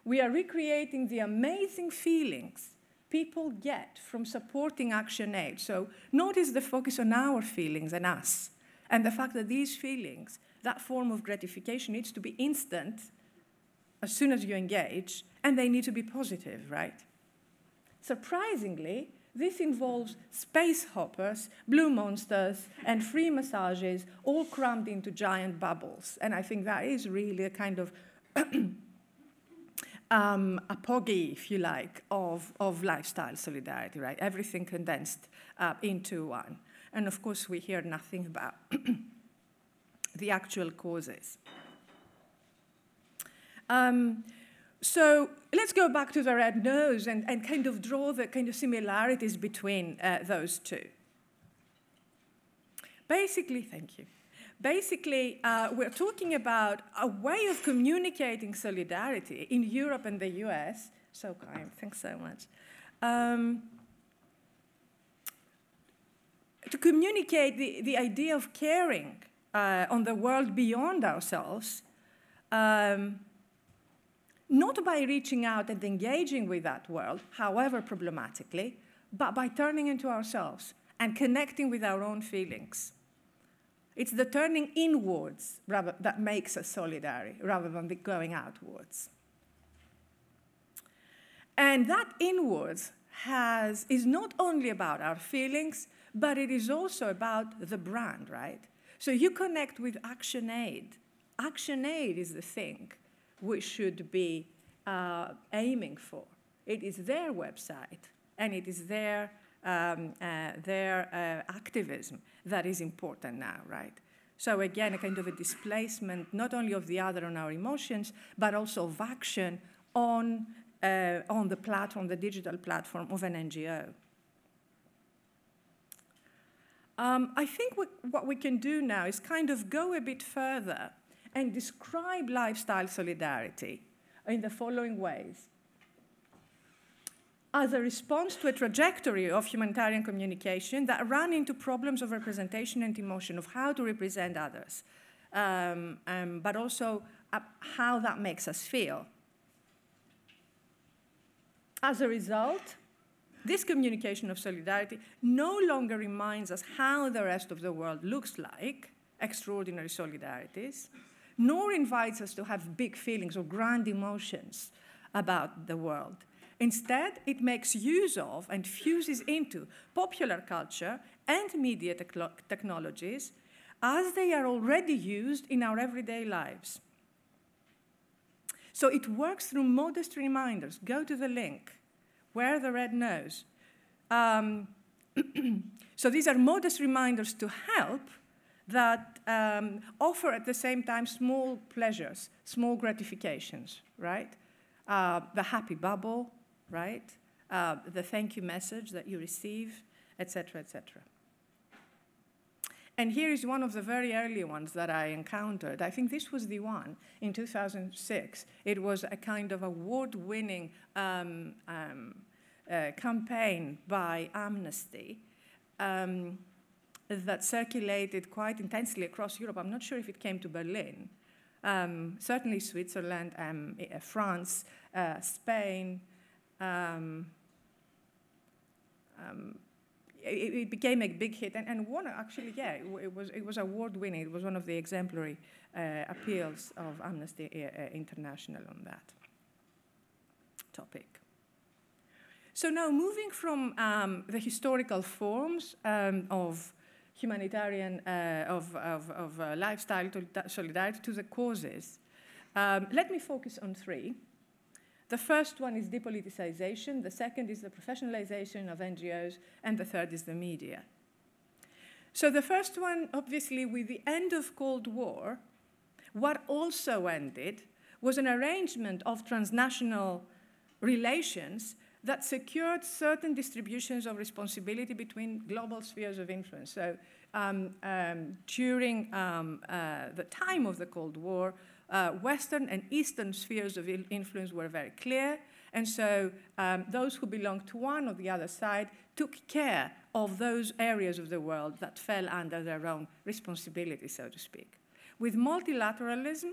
We are recreating the amazing feelings people get from supporting ActionAid. So notice the focus on our feelings and us and the fact that these feelings, that form of gratification needs to be instant as soon as you engage, and they need to be positive, right? Surprisingly, this involves space hoppers, blue monsters, and free massages all crammed into giant bubbles. And I think that is really a kind of um, apogee, if you like, of, of lifestyle solidarity, right? Everything condensed uh, into one. And of course, we hear nothing about the actual causes. Um, so let's go back to the red nose and, and kind of draw the kind of similarities between uh, those two. Basically, thank you. Basically, uh, we're talking about a way of communicating solidarity in Europe and the US. So kind, thanks so much. Um, to communicate the, the idea of caring uh, on the world beyond ourselves, um, not by reaching out and engaging with that world, however problematically, but by turning into ourselves and connecting with our own feelings. It's the turning inwards rather, that makes us solidary rather than the going outwards. And that inwards has, is not only about our feelings, but it is also about the brand, right? So you connect with ActionAid. ActionAid is the thing we should be uh, aiming for. It is their website, and it is their, um, uh, their uh, activism that is important now, right? So again, a kind of a displacement not only of the other on our emotions, but also of action on, uh, on the platform, the digital platform of an NGO. Um, I think what, what we can do now is kind of go a bit further and describe lifestyle solidarity in the following ways. As a response to a trajectory of humanitarian communication that ran into problems of representation and emotion, of how to represent others, um, um, but also uh, how that makes us feel. As a result, this communication of solidarity no longer reminds us how the rest of the world looks like, extraordinary solidarities, nor invites us to have big feelings or grand emotions about the world. Instead, it makes use of and fuses into popular culture and media te- technologies as they are already used in our everyday lives. So it works through modest reminders. Go to the link wear the red nose. Um, so these are modest reminders to help that um, offer at the same time small pleasures, small gratifications, right? Uh, the happy bubble, right? Uh, the thank you message that you receive, etc., etc. And here is one of the very early ones that I encountered. I think this was the one in 2006. It was a kind of award winning um, um, uh, campaign by Amnesty. Um, that circulated quite intensely across Europe. I'm not sure if it came to Berlin. Um, certainly Switzerland, um, uh, France, uh, Spain, um, um it, it, became a big hit, and, and one actually, yeah, it, it was it was award winning. It was one of the exemplary uh, appeals of Amnesty uh, uh, International on that topic. So now moving from um, the historical forms um, of humanitarian, uh, of, of, of uh, lifestyle solidarity to the causes, um, let me focus on three. The first one is depoliticization, the second is the professionalization of NGOs, and the third is the media. So the first one, obviously, with the end of Cold War, what also ended was an arrangement of transnational relations that secured certain distributions of responsibility between global spheres of influence. So um, um, during um, uh, the time of the Cold War, uh, Western and Eastern spheres of influence were very clear. And so um, those who belonged to one or the other side took care of those areas of the world that fell under their own responsibility, so to speak. With multilateralism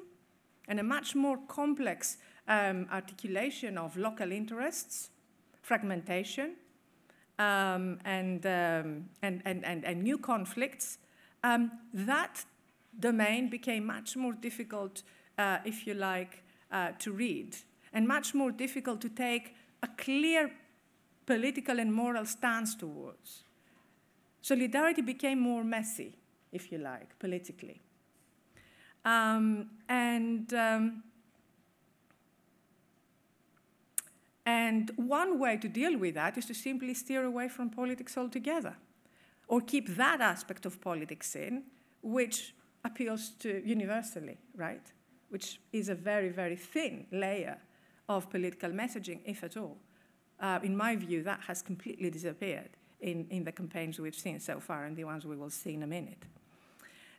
and a much more complex um, articulation of local interests, fragmentation, um, and, um, and, and, and, and, new conflicts, um, that domain became much more difficult, uh, if you like, uh, to read, and much more difficult to take a clear political and moral stance towards. Solidarity became more messy, if you like, politically. Um, and um, And one way to deal with that is to simply steer away from politics altogether, or keep that aspect of politics in, which appeals to universally, right? Which is a very, very thin layer of political messaging, if at all. Uh, in my view, that has completely disappeared in, in the campaigns we've seen so far and the ones we will see in a minute.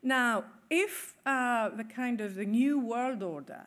Now, if uh, the kind of the new world order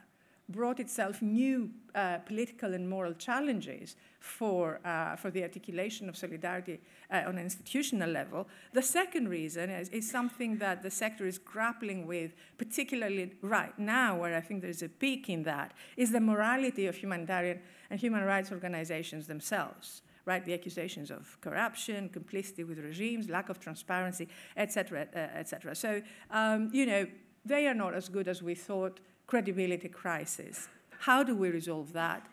brought itself new uh, political and moral challenges for, uh, for the articulation of solidarity uh, on an institutional level. The second reason is, is, something that the sector is grappling with, particularly right now, where I think there's a peak in that, is the morality of humanitarian and human rights organizations themselves. Right, the accusations of corruption, complicity with regimes, lack of transparency, etc., etc. So, um, you know, they are not as good as we thought credibility crisis. How do we resolve that?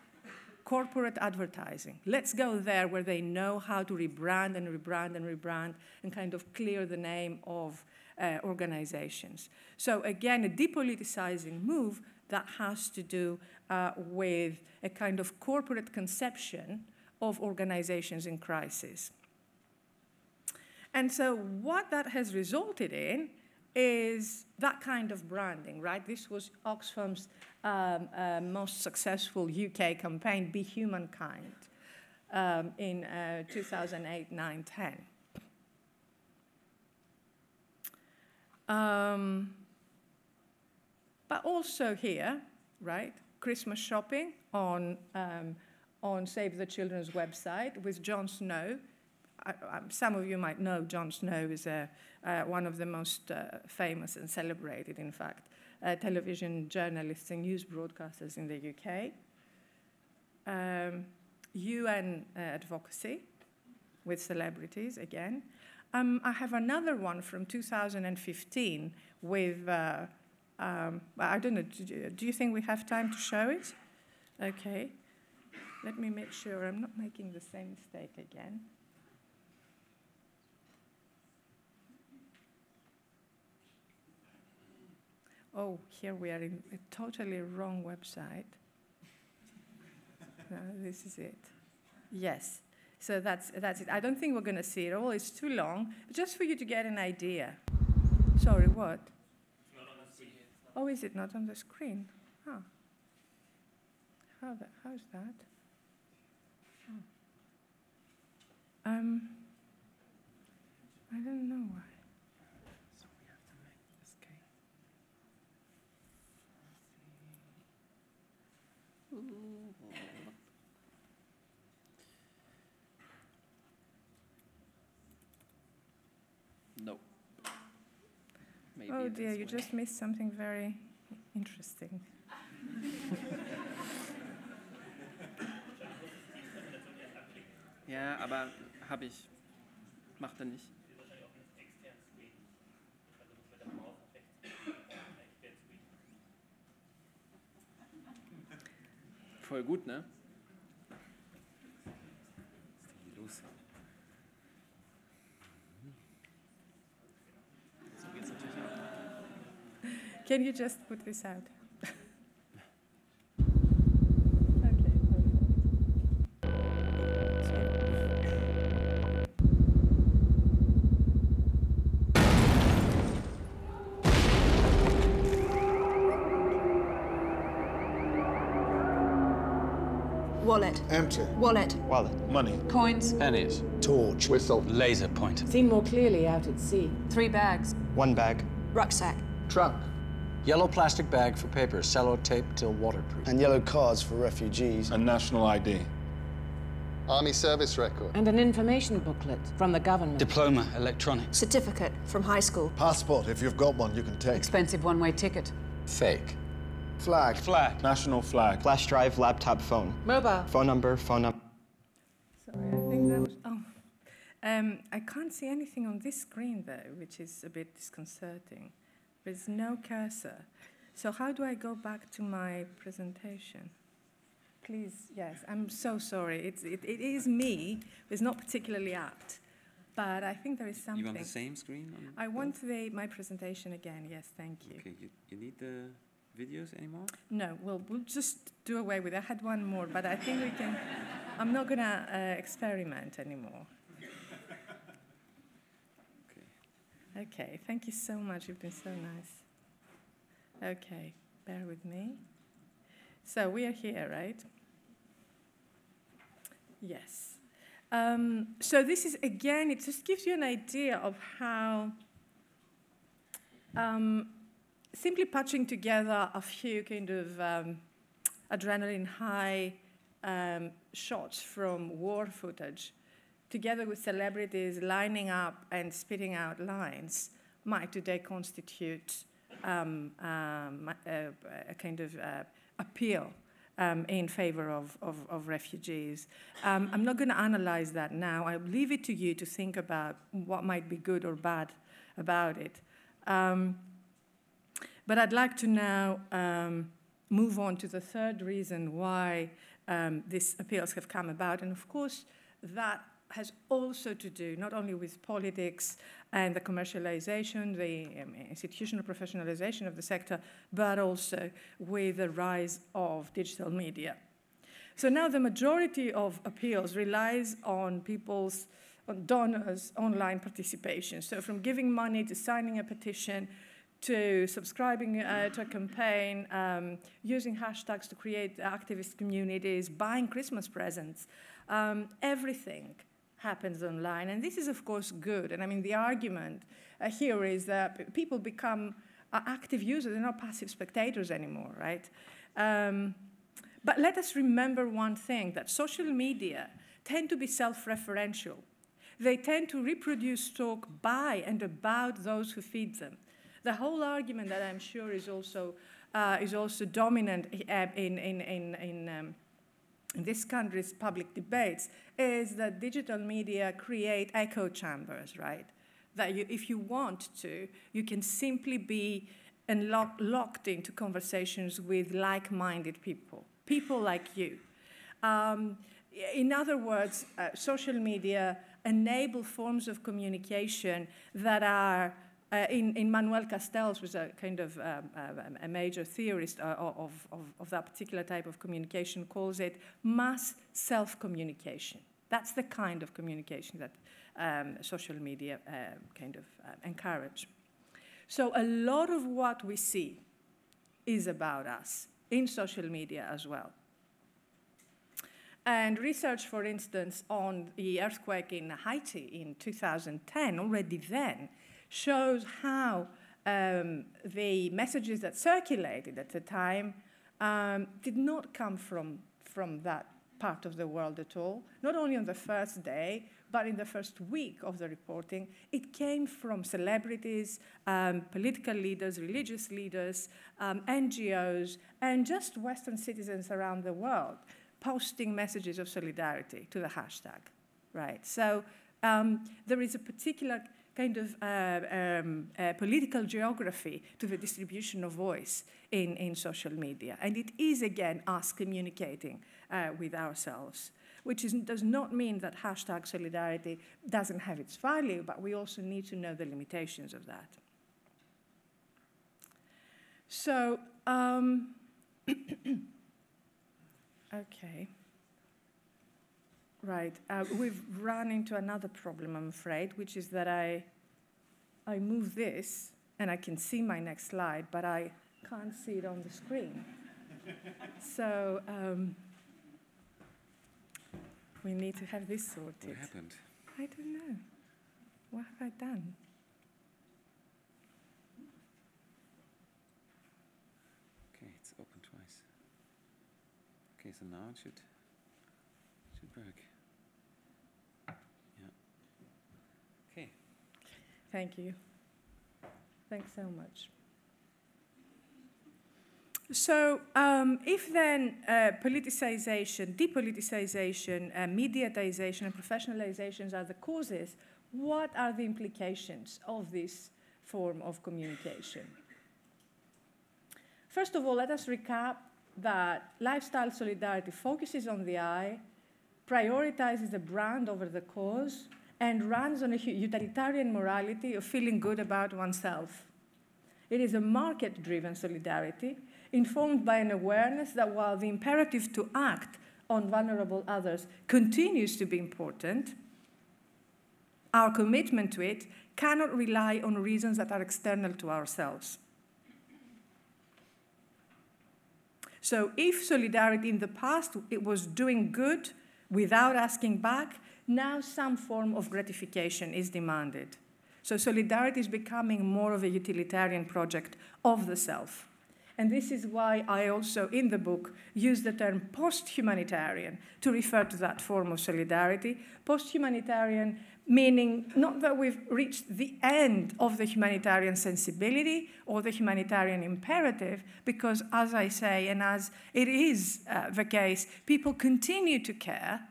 Corporate advertising. Let's go there where they know how to rebrand and rebrand and rebrand and kind of clear the name of uh, organizations. So, again, a depoliticizing move that has to do uh, with a kind of corporate conception of organizations in crisis. And so, what that has resulted in is that kind of branding, right? This was Oxfam's um, uh, most successful UK campaign, Be Humankind, um, in uh, 2008, 9, 10. Um, but also here, right, Christmas shopping on, um, on Save the Children's website with Jon Snow. I, I, some of you might know Jon Snow is a uh, one of the most uh, famous and celebrated, in fact, uh, television journalists and news broadcasters in the UK. Um, UN advocacy with celebrities again. Um, I have another one from 2015 with, uh, um, I don't know, do you think we have time to show it? Okay. Let me make sure I'm not making the same mistake again. Oh, here we are in a totally wrong website. no, this is it. Yes. So that's, that's it. I don't think we're going to see it all. It's too long. But just for you to get an idea. Sorry, what? Oh, is it not on the screen? Huh. How that, how's that? Oh. Um, I don't know why. Maybe oh dear, you just missed something very interesting. ja, aber habe ich. Macht er nicht. voll gut, ne? Can you just put this out? Wallet. Empty. Wallet. Wallet. Money. Coins. Pennies. Torch. Whistle. Laser pointer. Seen more clearly out at sea. Three bags. One bag. Rucksack. Trunk. Yellow plastic bag for paper, cello tape till waterproof. And yellow cards for refugees. And national ID. Army service record. And an information booklet from the government. Diploma, electronics. Certificate from high school. Passport, if you've got one, you can take. Expensive one-way ticket. Fake. Flag. Flag. National flag. Flash drive, laptop, phone. Mobile. Phone number, phone number. Sorry, I think that was. Oh. Um, I can't see anything on this screen though, which is a bit disconcerting. There's no cursor. So, how do I go back to my presentation? Please, yes, I'm so sorry. It's, it, it is me, it's not particularly apt. But I think there is something. You want the same screen? I want the, my presentation again, yes, thank you. Okay, you, you need the videos anymore? No, well, we'll just do away with it. I had one more, but I think we can. I'm not going to uh, experiment anymore. Okay. Thank you so much. You've been so nice. Okay, bear with me. So we are here, right? Yes. Um, so this is, again, it just gives you an idea of how um, simply patching together a few kind of um, adrenaline high um, shots from war footage, together with celebrities lining up and spitting out lines, might today constitute um, um, a, a, kind of uh, appeal um, in favor of, of, of refugees. Um, I'm not going to analyze that now. I'll leave it to you to think about what might be good or bad about it. Um, but I'd like to now um, move on to the third reason why these appeals have come about. And of course, that has also to do not only with politics and the commercialization, the um, institutional professionalization of the sector, but also with the rise of digital media. So now the majority of appeals relies on people's, on donors' online participation. So from giving money to signing a petition to subscribing uh, to a campaign, um, using hashtags to create activist communities, buying Christmas presents, um, everything happens online. And this is, of course, good. And I mean, the argument uh, here is that people become uh, active users, they're not passive spectators anymore, right? Um, but let us remember one thing that social media tend to be self referential. They tend to reproduce talk by and about those who feed them. The whole argument that I'm sure is also, uh, is also dominant in, in, in, in um, in this country's public debates is that digital media create echo chambers, right? That you, if you want to, you can simply be unlock, locked into conversations with like minded people, people like you. Um, in other words, uh, social media enable forms of communication that are uh, in, in, Manuel Castells, was a kind of um, uh, a major theorist uh, of, of, of, that particular type of communication, calls it mass self-communication. That's the kind of communication that um, social media uh, kind of uh, encourage. So a lot of what we see is about us in social media as well. And research, for instance, on the earthquake in Haiti in 2010, already then, shows how um, the messages that circulated at the time um, did not come from, from that part of the world at all. Not only on the first day, but in the first week of the reporting, it came from celebrities, um, political leaders, religious leaders, um, NGOs, and just Western citizens around the world posting messages of solidarity to the hashtag, right? So um, there is a particular kind of uh, um, uh, political geography to the distribution of voice in, in social media. And it is, again, us communicating uh, with ourselves, which is, does not mean that hashtag solidarity doesn't have its value, but we also need to know the limitations of that. So, um, okay. Right. Uh, we've run into another problem, I'm afraid, which is that I, I move this and I can see my next slide, but I can't see it on the screen. so, um, we need to have this sorted. What happened? I don't know. What have I done? Okay, it's open twice. Okay, so now it should should work. Yeah. Okay. Thank you. Thanks so much. So, um, if then uh, politicization, depoliticization, uh, mediatization, and professionalizations are the causes, what are the implications of this form of communication? First of all, let us recap that lifestyle solidarity focuses on the I, prioritizes the brand over the cause, and runs on a utilitarian morality of feeling good about oneself. It is a market driven solidarity informed by an awareness that while the imperative to act on vulnerable others continues to be important, our commitment to it cannot rely on reasons that are external to ourselves. So, if solidarity in the past it was doing good without asking back, now some form of gratification is demanded. So, solidarity is becoming more of a utilitarian project of the self. And this is why I also, in the book, use the term post humanitarian to refer to that form of solidarity. Post humanitarian meaning not that we've reached the end of the humanitarian sensibility or the humanitarian imperative, because as I say, and as it is uh, the case, people continue to care.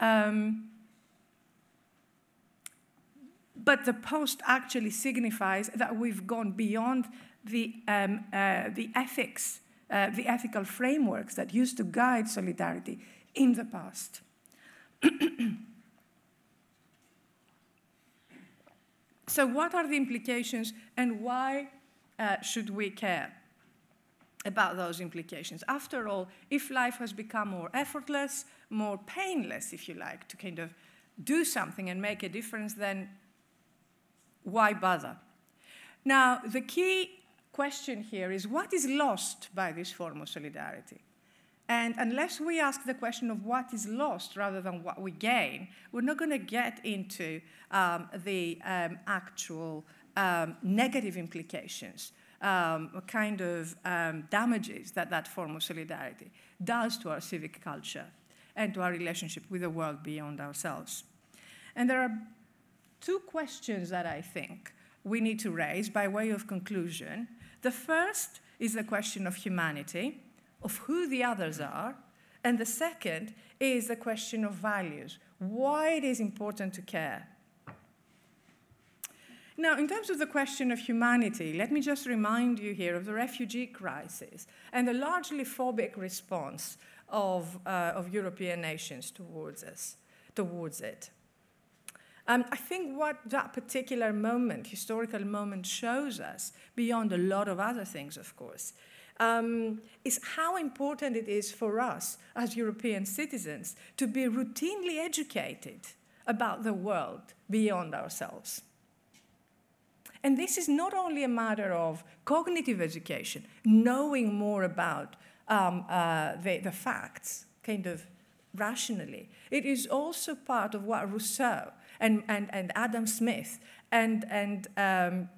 Um, but the post actually signifies that we've gone beyond the, um, uh, the ethics, uh, the ethical frameworks that used to guide solidarity in the past. so, what are the implications and why uh, should we care about those implications? After all, if life has become more effortless, more painless, if you like, to kind of do something and make a difference, then why bother? Now, the key question here is what is lost by this form of solidarity? And unless we ask the question of what is lost rather than what we gain, we're not going to get into um, the um, actual um, negative implications, um, kind of um, damages that that form of solidarity does to our civic culture and to our relationship with the world beyond ourselves. And there are two questions that I think we need to raise by way of conclusion. The first is the question of humanity, of who the others are, and the second is the question of values, why it is important to care. Now, in terms of the question of humanity, let me just remind you here of the refugee crisis and the largely phobic response of, uh, of European nations towards us, towards it. Um, I think what that particular moment, historical moment, shows us, beyond a lot of other things, of course, um, is how important it is for us as European citizens to be routinely educated about the world beyond ourselves. And this is not only a matter of cognitive education, knowing more about um, uh, the, the facts, kind of rationally. It is also part of what Rousseau and, and, and Adam Smith and, and um,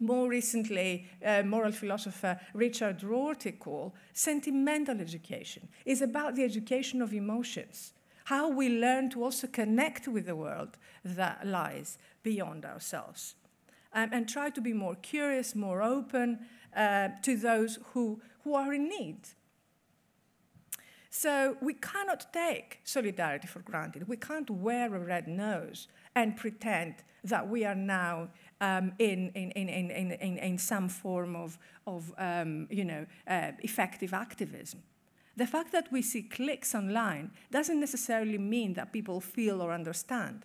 more recently, uh, moral philosopher Richard Rorty call sentimental education. is about the education of emotions, how we learn to also connect with the world that lies beyond ourselves, um, and try to be more curious, more open uh, to those who, who are in need. So we cannot take solidarity for granted. We can't wear a red nose and pretend that we are now um, in, in, in, in, in, in some form of, of um, you know, uh, effective activism. The fact that we see clicks online doesn't necessarily mean that people feel or understand.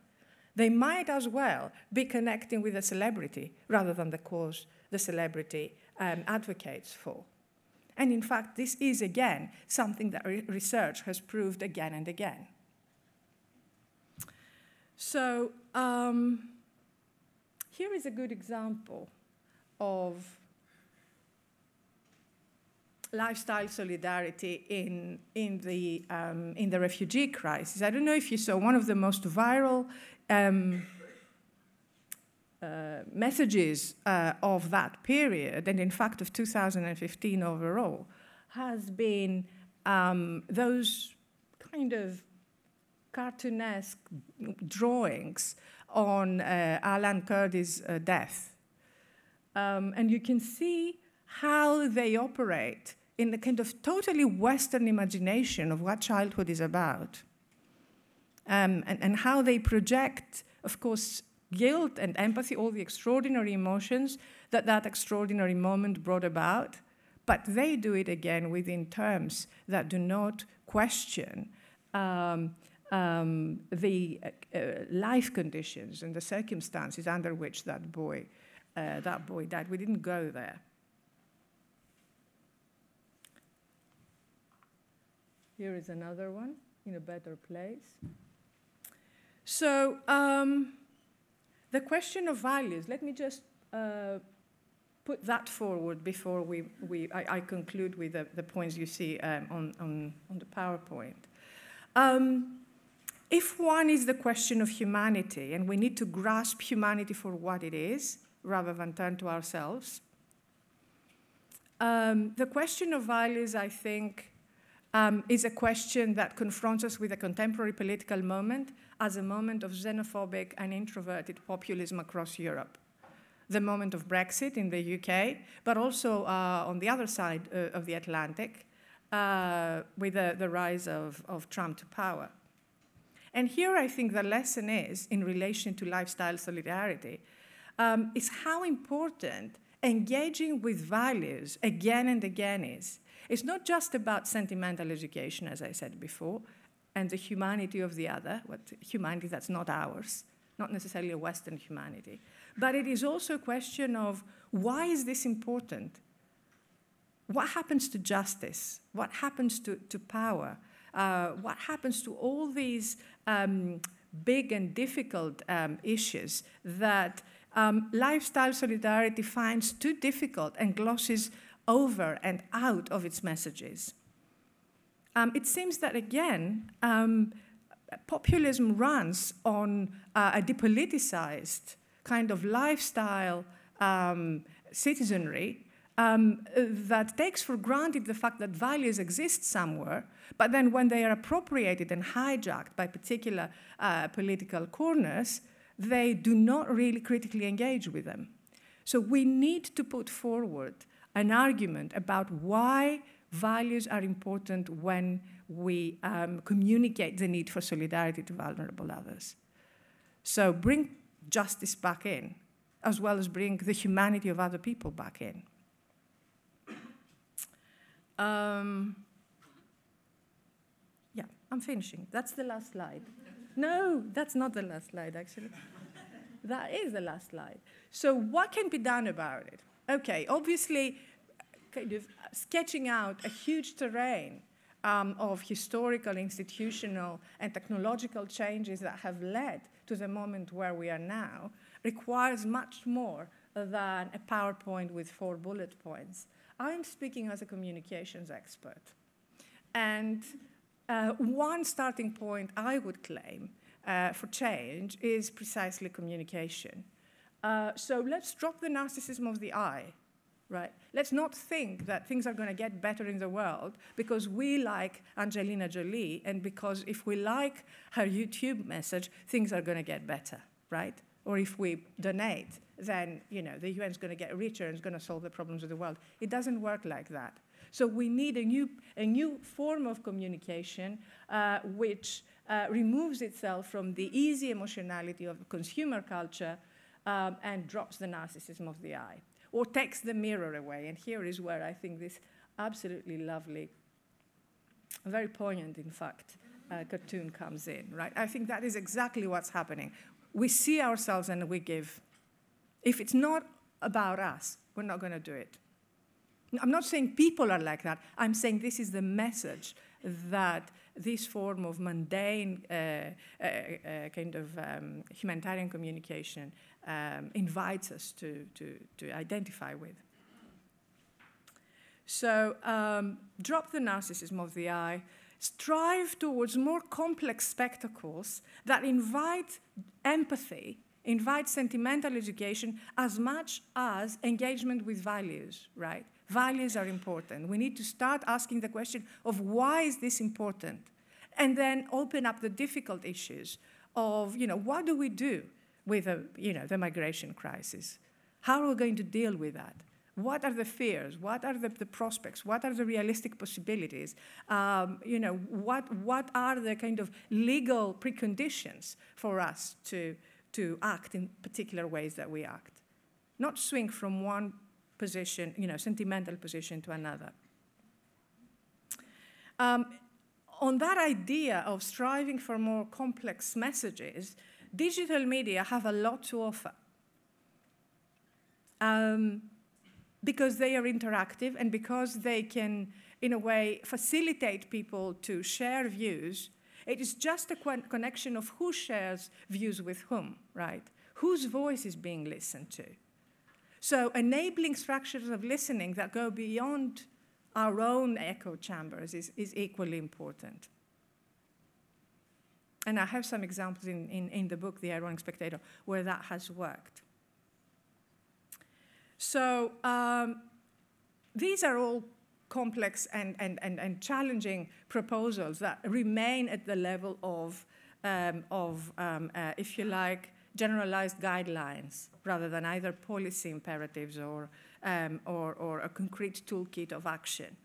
They might as well be connecting with a celebrity rather than the cause the celebrity um, advocates for. And in fact, this is again something that re research has proved again and again. So, um, here is a good example of lifestyle solidarity in, in, the, um, in the refugee crisis. I don't know if you saw one of the most viral um, uh, messages uh, of that period, and in fact of 2015 overall, has been um, those kind of cartoonesque drawings on uh, Alan Kurdi's uh, death. Um, and you can see how they operate in the kind of totally Western imagination of what childhood is about. Um, and, and how they project, of course, guilt and empathy, all the extraordinary emotions that that extraordinary moment brought about. But they do it again within terms that do not question um, um, the uh, uh, life conditions and the circumstances under which that boy, uh, that boy died. We didn't go there. Here is another one in a better place. So, um, the question of values, let me just uh, put that forward before we, we, I, I conclude with the, the, points you see um, on, on, on the PowerPoint. Um, if one is the question of humanity, and we need to grasp humanity for what it is rather than turn to ourselves, um, the question of values, I think, um, is a question that confronts us with a contemporary political moment as a moment of xenophobic and introverted populism across Europe. The moment of Brexit in the UK, but also uh, on the other side uh, of the Atlantic, uh, with the, the rise of, of Trump to power. And here I think the lesson is, in relation to lifestyle solidarity, um, is how important engaging with values again and again is. It's not just about sentimental education, as I said before, and the humanity of the other, what humanity that's not ours, not necessarily a Western humanity, but it is also a question of why is this important? What happens to justice? What happens to, to power? Uh, what happens to all these um, big and difficult um, issues that um, lifestyle solidarity finds too difficult and glosses over and out of its messages. Um, it seems that, again, um, populism runs on uh, a depoliticized kind of lifestyle um, citizenry um, that takes for granted the fact that values exist somewhere, but then when they are appropriated and hijacked by particular uh, political corners, they do not really critically engage with them. So we need to put forward an argument about why values are important when we um, communicate the need for solidarity to vulnerable others. So bring justice back in, as well as bring the humanity of other people back in. Um, yeah, I'm finishing. That's the last slide. No, that's not the last slide, actually. that is the last slide. So, what can be done about it? Okay, obviously, kind of sketching out a huge terrain um, of historical, institutional, and technological changes that have led to the moment where we are now requires much more than a PowerPoint with four bullet points. I'm speaking as a communications expert. And uh, one starting point I would claim uh, for change is precisely communication. Uh, so let's drop the narcissism of the I, right? Let's not think that things are going to get better in the world because we like Angelina Jolie and because if we like her YouTube message, things are going to get better, right? Or if we donate, then you know the UN is going to get richer and is going to solve the problems of the world. It doesn't work like that. So we need a new, a new form of communication uh, which uh, removes itself from the easy emotionality of consumer culture um, and drops the narcissism of the I, or takes the mirror away. And here is where I think this absolutely lovely, very poignant, in fact, uh, cartoon comes in, right? I think that is exactly what's happening. We see ourselves and we give. If it's not about us, we're not going to do it. I'm not saying people are like that. I'm saying this is the message that this form of mundane uh, uh, uh, kind of um, humanitarian communication um, invites us to, to, to identify with. So um, drop the narcissism of the I, strive towards more complex spectacles that invite empathy, invite sentimental education as much as engagement with values, right? Values are important. We need to start asking the question of why is this important? And then open up the difficult issues of, you know, what do we do with, a, you know, the migration crisis? How are we going to deal with that? What are the fears? What are the, the prospects? What are the realistic possibilities? Um, you know, what, what are the kind of legal preconditions for us to, to act in particular ways that we act? Not swing from one position, you know, sentimental position to another. Um, on that idea of striving for more complex messages, digital media have a lot to offer. Um, because they are interactive and because they can, in a way, facilitate people to share views, it is just a connection of who shares views with whom, right? Whose voice is being listened to. So, enabling structures of listening that go beyond our own echo chambers is, is equally important. And I have some examples in, in, in the book, The Ironic Spectator, where that has worked. So um, these are all complex and, and, and, and, challenging proposals that remain at the level of, um, of um, uh, if you like, generalized guidelines rather than either policy imperatives or, um, or, or a concrete toolkit of action.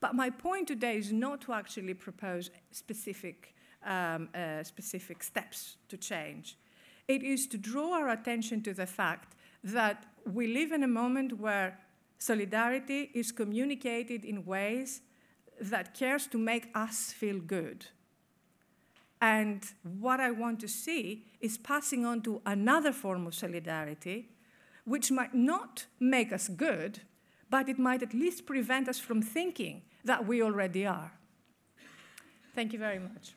But my point today is not to actually propose specific, um, uh, specific steps to change. It is to draw our attention to the fact that we live in a moment where solidarity is communicated in ways that cares to make us feel good. And what I want to see is passing on to another form of solidarity, which might not make us good, but it might at least prevent us from thinking that we already are. Thank you very much.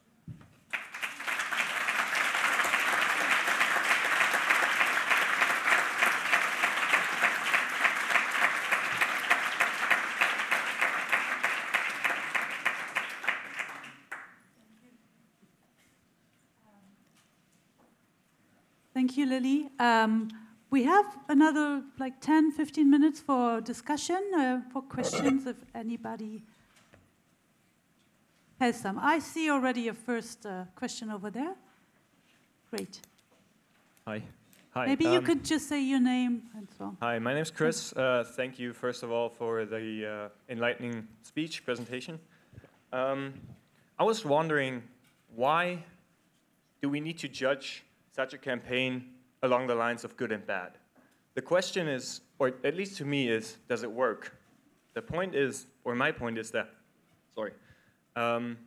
Lilie. Um, we have another like 10, 15 minutes for discussion, uh, for questions if anybody has some. I see already a first uh, question over there. Great. Hi. Hi. Maybe you um, could just say your name and so on. Hi, my name is Chris. Uh, thank you, first of all, for the uh, enlightening speech presentation. Um, I was wondering why do we need to judge such a campaign along the lines of good and bad. The question is, or at least to me, is does it work? The point is, or my point is that, sorry, um,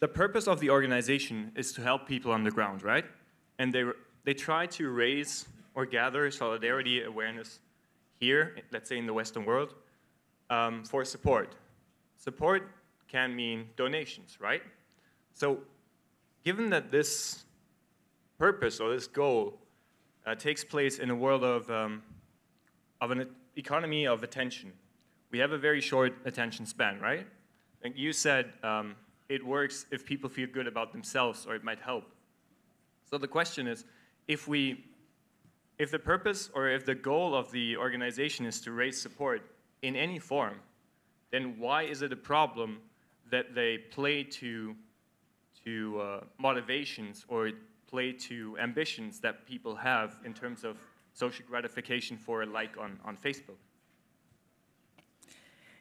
the purpose of the organization is to help people on the ground, right? And they, they try to raise or gather solidarity awareness here, let's say in the Western world, um, for support. Support can mean donations, right? So, given that this purpose or this goal uh, takes place in a world of, um, of an economy of attention. We have a very short attention span, right? And you said um, it works if people feel good about themselves or it might help. So the question is, if we, if the purpose or if the goal of the organization is to raise support in any form, then why is it a problem that they play to, to uh, motivations or play to ambitions that people have in terms of social gratification for a like on, on Facebook?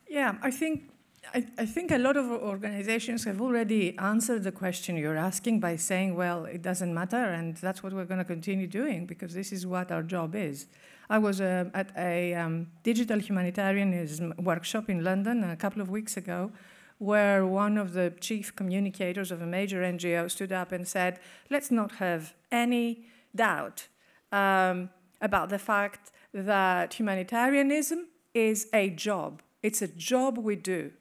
Yeah, I think I, I, think a lot of organizations have already answered the question you're asking by saying, well, it doesn't matter, and that's what we're going to continue doing because this is what our job is. I was uh, at a um, digital humanitarianism workshop in London a couple of weeks ago where one of the chief communicators of a major NGO stood up and said, let's not have any doubt um, about the fact that humanitarianism is a job. It's a job we do.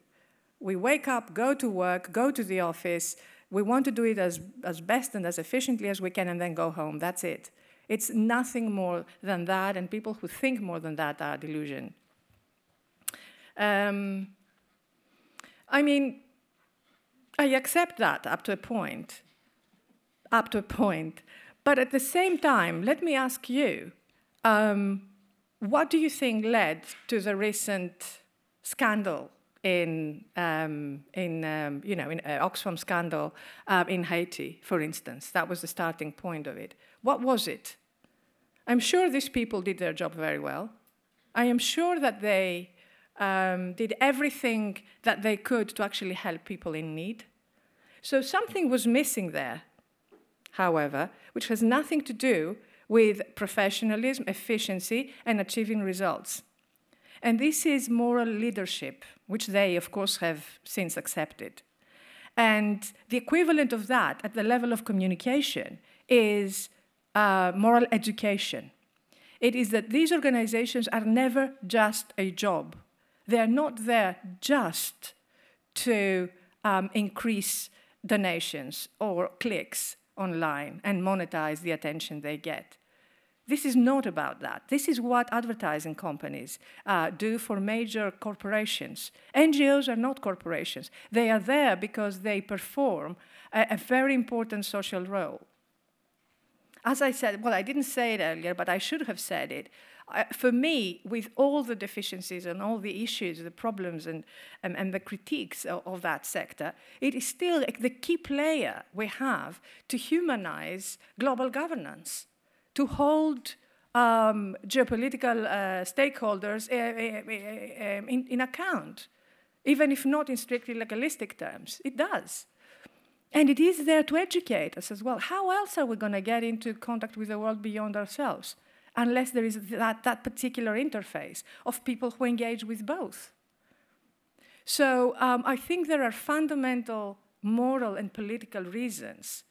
We wake up, go to work, go to the office. We want to do it as, as best and as efficiently as we can and then go home. That's it. It's nothing more than that, and people who think more than that are delusion. Um, I mean, I accept that up to a point, up to a point. But at the same time, let me ask you, um, what do you think led to the recent scandal in, um, in um, you know, in uh, Oxfam scandal uh, in Haiti, for instance? That was the starting point of it. What was it? I'm sure these people did their job very well. I am sure that they um, did everything that they could to actually help people in need. So something was missing there, however, which has nothing to do with professionalism, efficiency, and achieving results. And this is moral leadership, which they, of course, have since accepted. And the equivalent of that at the level of communication is uh, moral education. It is that these organizations are never just a job. They are not there just to um, increase donations or clicks online and monetize the attention they get. This is not about that. This is what advertising companies uh, do for major corporations. NGOs are not corporations. They are there because they perform a, a very important social role. As I said, well, I didn't say it earlier, but I should have said it. For me, with all the deficiencies and all the issues, the problems, and, and, the critiques of, of, that sector, it is still the key player we have to humanize global governance, to hold um, geopolitical uh, stakeholders uh, in, in account, even if not in strictly legalistic terms. It does. And it is there to educate us as well. How else are we going to get into contact with the world beyond ourselves? Unless there is that, that particular interface of people who engage with both. So um, I think there are fundamental moral and political reasons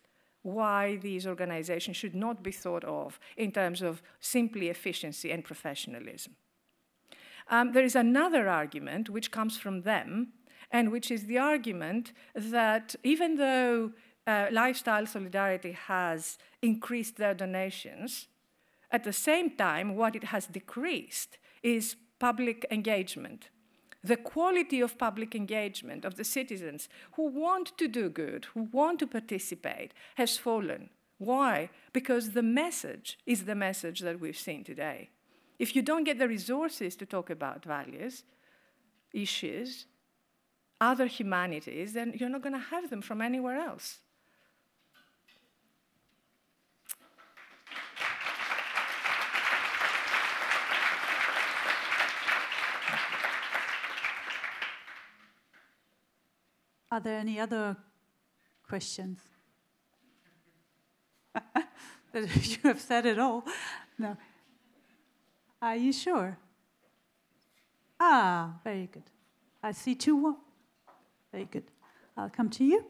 why these organizations should not be thought of in terms of simply efficiency and professionalism. Um, there is another argument which comes from them, and which is the argument that even though uh, lifestyle solidarity has increased their donations, at the same time, what it has decreased is public engagement. The quality of public engagement of the citizens who want to do good, who want to participate, has fallen. Why? Because the message is the message that we've seen today. If you don't get the resources to talk about values, issues, other humanities, then you're not going to have them from anywhere else. Are there any other questions? you have said it all. No. Are you sure? Ah, very good. I see two. One. Very good. I'll come to you.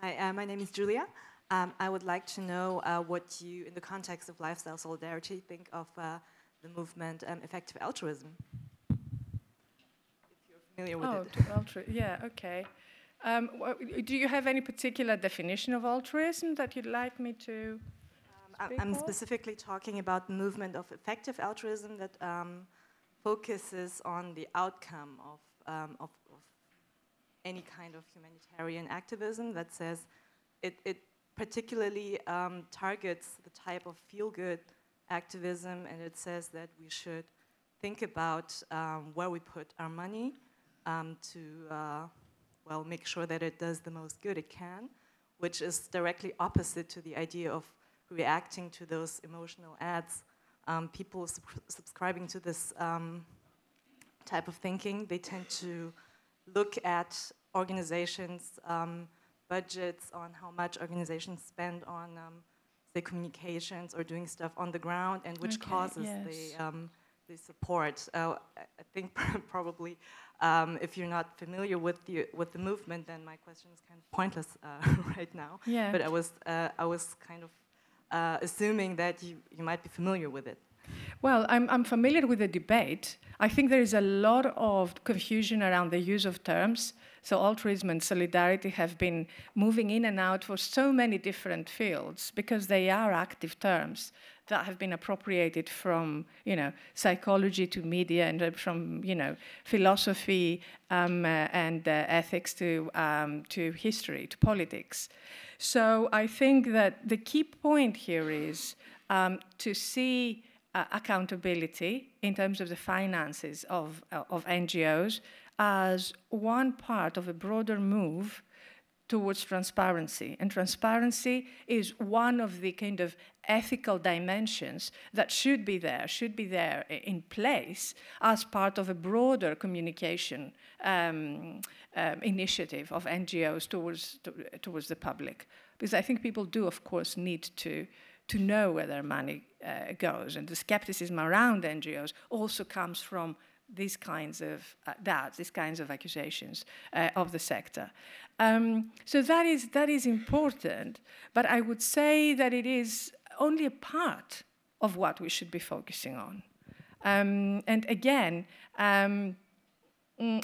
Hi, uh, my name is Julia. Um, I would like to know uh, what you, in the context of lifestyle solidarity, think of uh, the movement um, effective altruism. Familiar with oh, it. Altru- yeah, okay. Um, do you have any particular definition of altruism that you'd like me to? Um, I'm specifically talking about the movement of effective altruism that um, focuses on the outcome of, um, of, of, any kind of humanitarian activism that says it, it particularly um, targets the type of feel-good activism and it says that we should think about um, where we put our money um, to, uh, well, make sure that it does the most good it can, which is directly opposite to the idea of reacting to those emotional ads um, people sub subscribing to this um, type of thinking, they tend to look at organizations' um, budgets on how much organizations spend on, um, say, communications or doing stuff on the ground, and which okay, causes yes. the, um, the support. Uh, I think probably um, if you're not familiar with the with the movement, then my question is kind of pointless uh, right now. Yeah. But I was uh, I was kind of uh, assuming that you, you might be familiar with it. Well, I'm, I'm familiar with the debate. I think there is a lot of confusion around the use of terms. So, altruism and solidarity have been moving in and out for so many different fields because they are active terms that have been appropriated from, you know, psychology to media and uh, from, you know, philosophy um, uh, and uh, ethics to, um, to history, to politics. So I think that the key point here is um, to see uh, accountability in terms of the finances of, uh, of NGOs as one part of a broader move towards transparency. And transparency is one of the kind of ethical dimensions that should be there, should be there in place as part of a broader communication um, um, initiative of NGOs towards, to, towards the public. Because I think people do, of course, need to, to know where their money uh, goes. And the skepticism around NGOs also comes from these kinds of uh, doubts, these kinds of accusations uh, of the sector. Um, so that is, that is important, but I would say that it is only a part of what we should be focusing on. Um, and again, um, mm,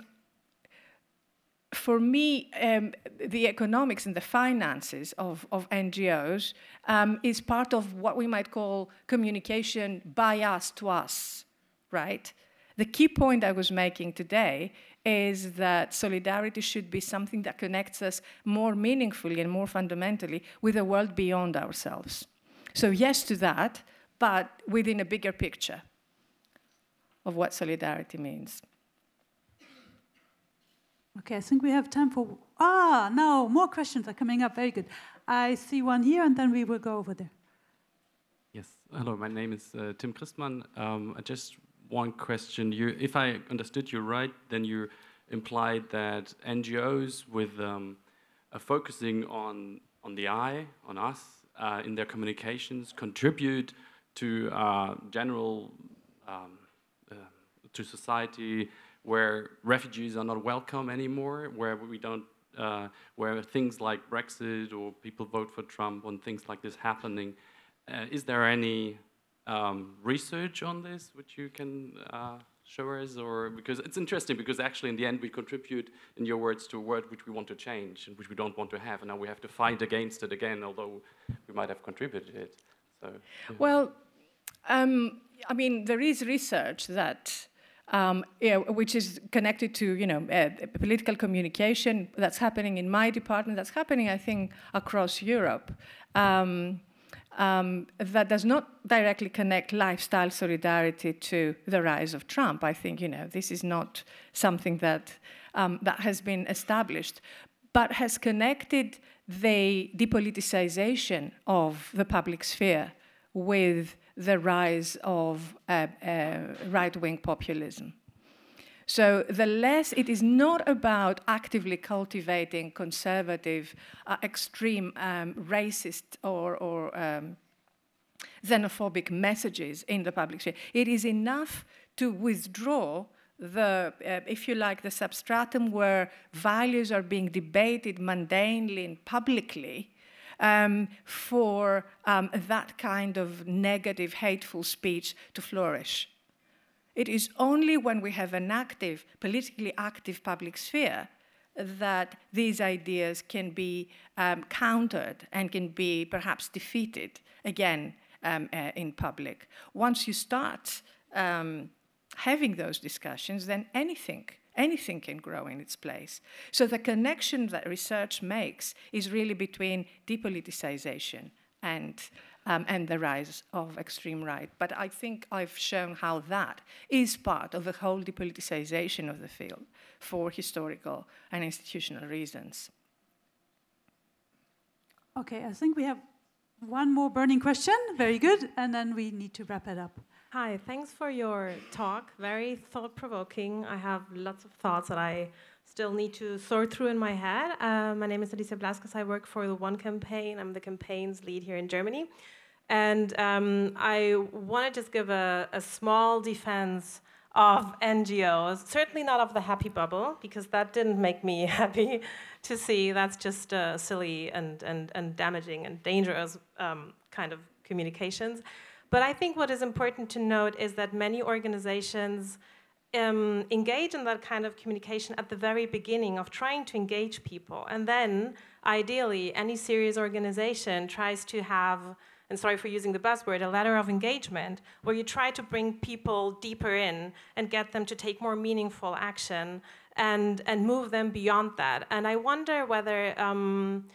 for me, um, the economics and the finances of, of NGOs um, is part of what we might call communication by us to us, right? The key point I was making today is that solidarity should be something that connects us more meaningfully and more fundamentally with the world beyond ourselves. So, yes to that, but within a bigger picture of what solidarity means. Okay, I think we have time for. Ah, now more questions are coming up. Very good. I see one here, and then we will go over there. Yes. Hello, my name is uh, Tim Christman. Um, just one question. You, if I understood you right, then you implied that NGOs with um, focusing on on the I, on us, uh, in their communications, contribute to uh, general um, uh, to society where refugees are not welcome anymore, where we don't, uh, where things like Brexit or people vote for Trump and things like this happening. Uh, is there any um, research on this which you can uh, show us or because it's interesting because actually in the end we contribute in your words to a world which we want to change and which we don't want to have and now we have to fight against it again although we might have contributed it so yeah. well um, i mean there is research that um, yeah, which is connected to you know uh, political communication that's happening in my department that's happening i think across europe um, um, that does not directly connect lifestyle solidarity to the rise of Trump. I think you know this is not something that um, that has been established, but has connected the depoliticization of the public sphere with the rise of uh, uh, right-wing populism. So the less it is not about actively cultivating conservative, uh, extreme, um, racist or, or um, xenophobic messages in the public sphere. It is enough to withdraw the, uh, if you like, the substratum where values are being debated mundanely and publicly. Um, for um, that kind of negative, hateful speech to flourish. It is only when we have an active, politically active public sphere that these ideas can be um, countered and can be perhaps defeated again um, uh, in public. Once you start um, having those discussions, then anything anything can grow in its place. So the connection that research makes is really between depoliticization and um, and the rise of extreme right. But I think I've shown how that is part of the whole depoliticization of the field for historical and institutional reasons. Okay, I think we have one more burning question. Very good. And then we need to wrap it up. Hi, thanks for your talk. Very thought provoking. I have lots of thoughts that I still need to sort through in my head. Uh, my name is Alicia Blasquez. I work for the One Campaign. I'm the campaign's lead here in Germany. And um, I want to just give a, a, small defense of NGOs, certainly not of the happy bubble, because that didn't make me happy to see. That's just uh, silly and, and, and damaging and dangerous um, kind of communications. But I think what is important to note is that many organizations um, engage in that kind of communication at the very beginning of trying to engage people. And then, ideally, any serious organization tries to have and sorry for using the buzzword, a ladder of engagement, where you try to bring people deeper in and get them to take more meaningful action and, and move them beyond that. And I wonder whether. Um,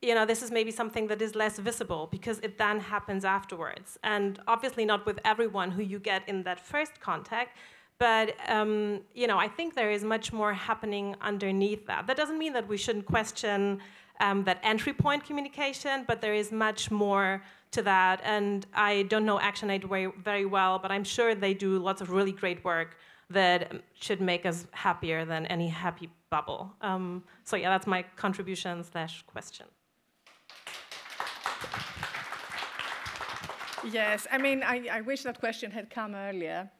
you know, this is maybe something that is less visible because it then happens afterwards. And obviously, not with everyone who you get in that first contact, but um, you know, I think there is much more happening underneath that. That doesn't mean that we shouldn't question um, that entry point communication, but there is much more to that. And I don't know ActionAid very, very well, but I'm sure they do lots of really great work that should make us happier than any happy bubble. Um, so yeah, that's my contribution slash question. Yes, I mean, I, I wish that question had come earlier.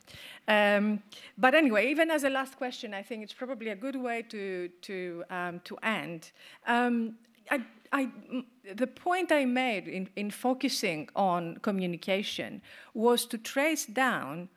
Um, but anyway, even as a last question, I think it's probably a good way to, to, um, to end. Um, I, I, the point I made in, in focusing on communication was to trace down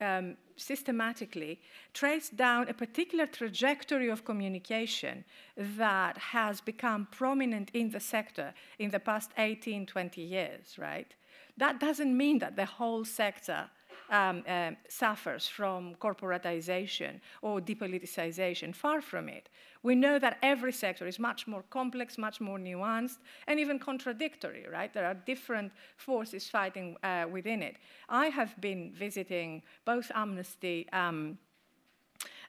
um, systematically, trace down a particular trajectory of communication that has become prominent in the sector in the past 18, 20 years, right? That doesn't mean that the whole sector um, uh, suffers from corporatization or depoliticization. Far from it. We know that every sector is much more complex, much more nuanced, and even contradictory, right? There are different forces fighting uh, within it. I have been visiting both Amnesty. Um,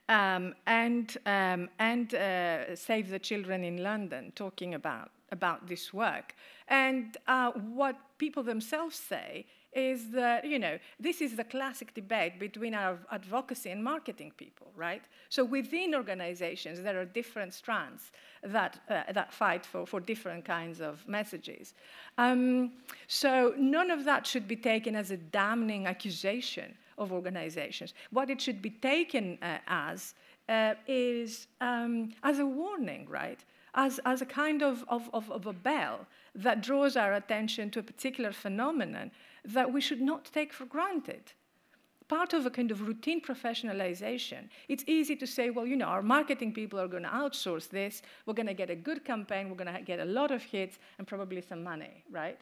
um, and um, and uh, Save the Children in London, talking about about this work. And uh, what people themselves say is that, you know, this is the classic debate between our advocacy and marketing people, right? So within organizations, there are different strands that, uh, that fight for, for different kinds of messages. Um, so none of that should be taken as a damning accusation of organizations. What it should be taken uh, as uh, is um, as a warning, right? As, as a kind of, of, of, of a bell that draws our attention to a particular phenomenon that we should not take for granted. Part of a kind of routine professionalization, it's easy to say, well, you know, our marketing people are going to outsource this, we're going to get a good campaign, we're going to get a lot of hits, and probably some money, right?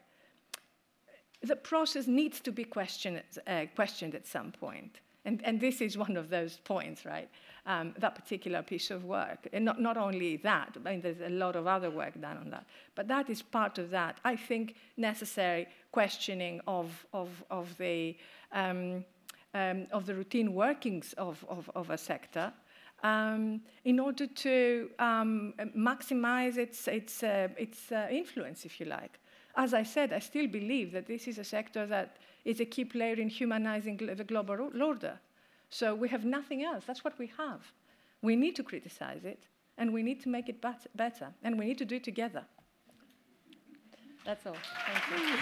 The process needs to be questioned, uh, questioned at some point. And, and this is one of those points, right? Um, that particular piece of work. And not, not only that, I mean, there's a lot of other work done on that. But that is part of that, I think, necessary questioning of, of, of, the, um, um, of the routine workings of, of, of a sector. Um, in order to um, maximize its, its, uh, its uh, influence, if you like. As I said, I still believe that this is a sector that is a key player in humanizing the global order. So we have nothing else. That's what we have. We need to criticize it, and we need to make it better, and we need to do it together. That's all. Thank you.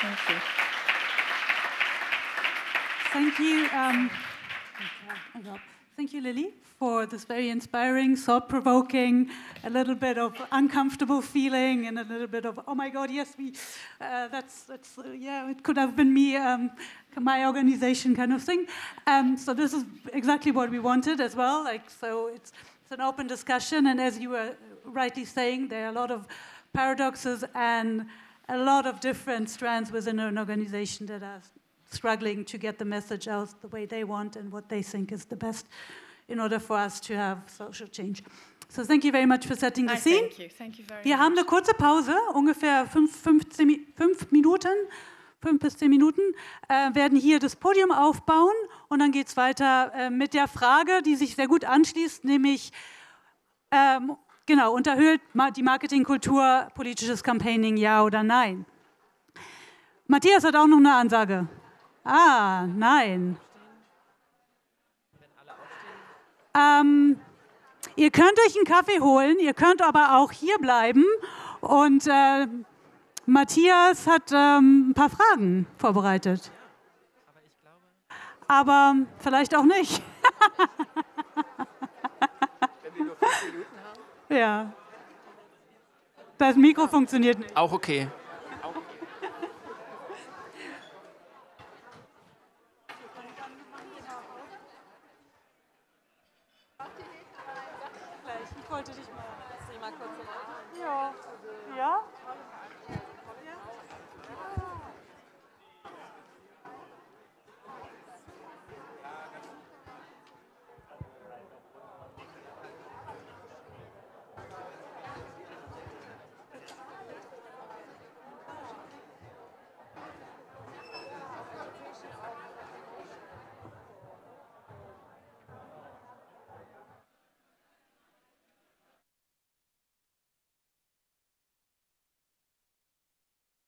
Thank you. Thank you. Um, Thank you, Lilie, for this very inspiring, thought provoking, a little bit of uncomfortable feeling, and a little bit of, oh my God, yes, we, uh, that's, that's uh, yeah, it could have been me, um, my organization kind of thing. Um, so, this is exactly what we wanted as well. Like, so it's, it's an open discussion, and as you were rightly saying, there are a lot of paradoxes and a lot of different strands within an organization that are struggling to get the message out the way they want and what they think is the best in order for us to have social change. So thank you very much for setting the scene. Thank you. Thank you very Wir much. haben eine kurze Pause, ungefähr fünf, 15, fünf Minuten, fünf bis zehn Minuten, äh, werden hier das Podium aufbauen und dann geht es weiter äh, mit der Frage, die sich sehr gut anschließt, nämlich ähm, genau, unterhöhlt die Marketingkultur politisches Campaigning, ja oder nein? Matthias hat auch noch eine Ansage. Ah, nein. Ähm, ihr könnt euch einen Kaffee holen, ihr könnt aber auch hier bleiben. Und äh, Matthias hat ähm, ein paar Fragen vorbereitet. Aber vielleicht auch nicht. Wenn wir nur fünf Minuten haben? Ja. Das Mikro funktioniert nicht. Auch okay.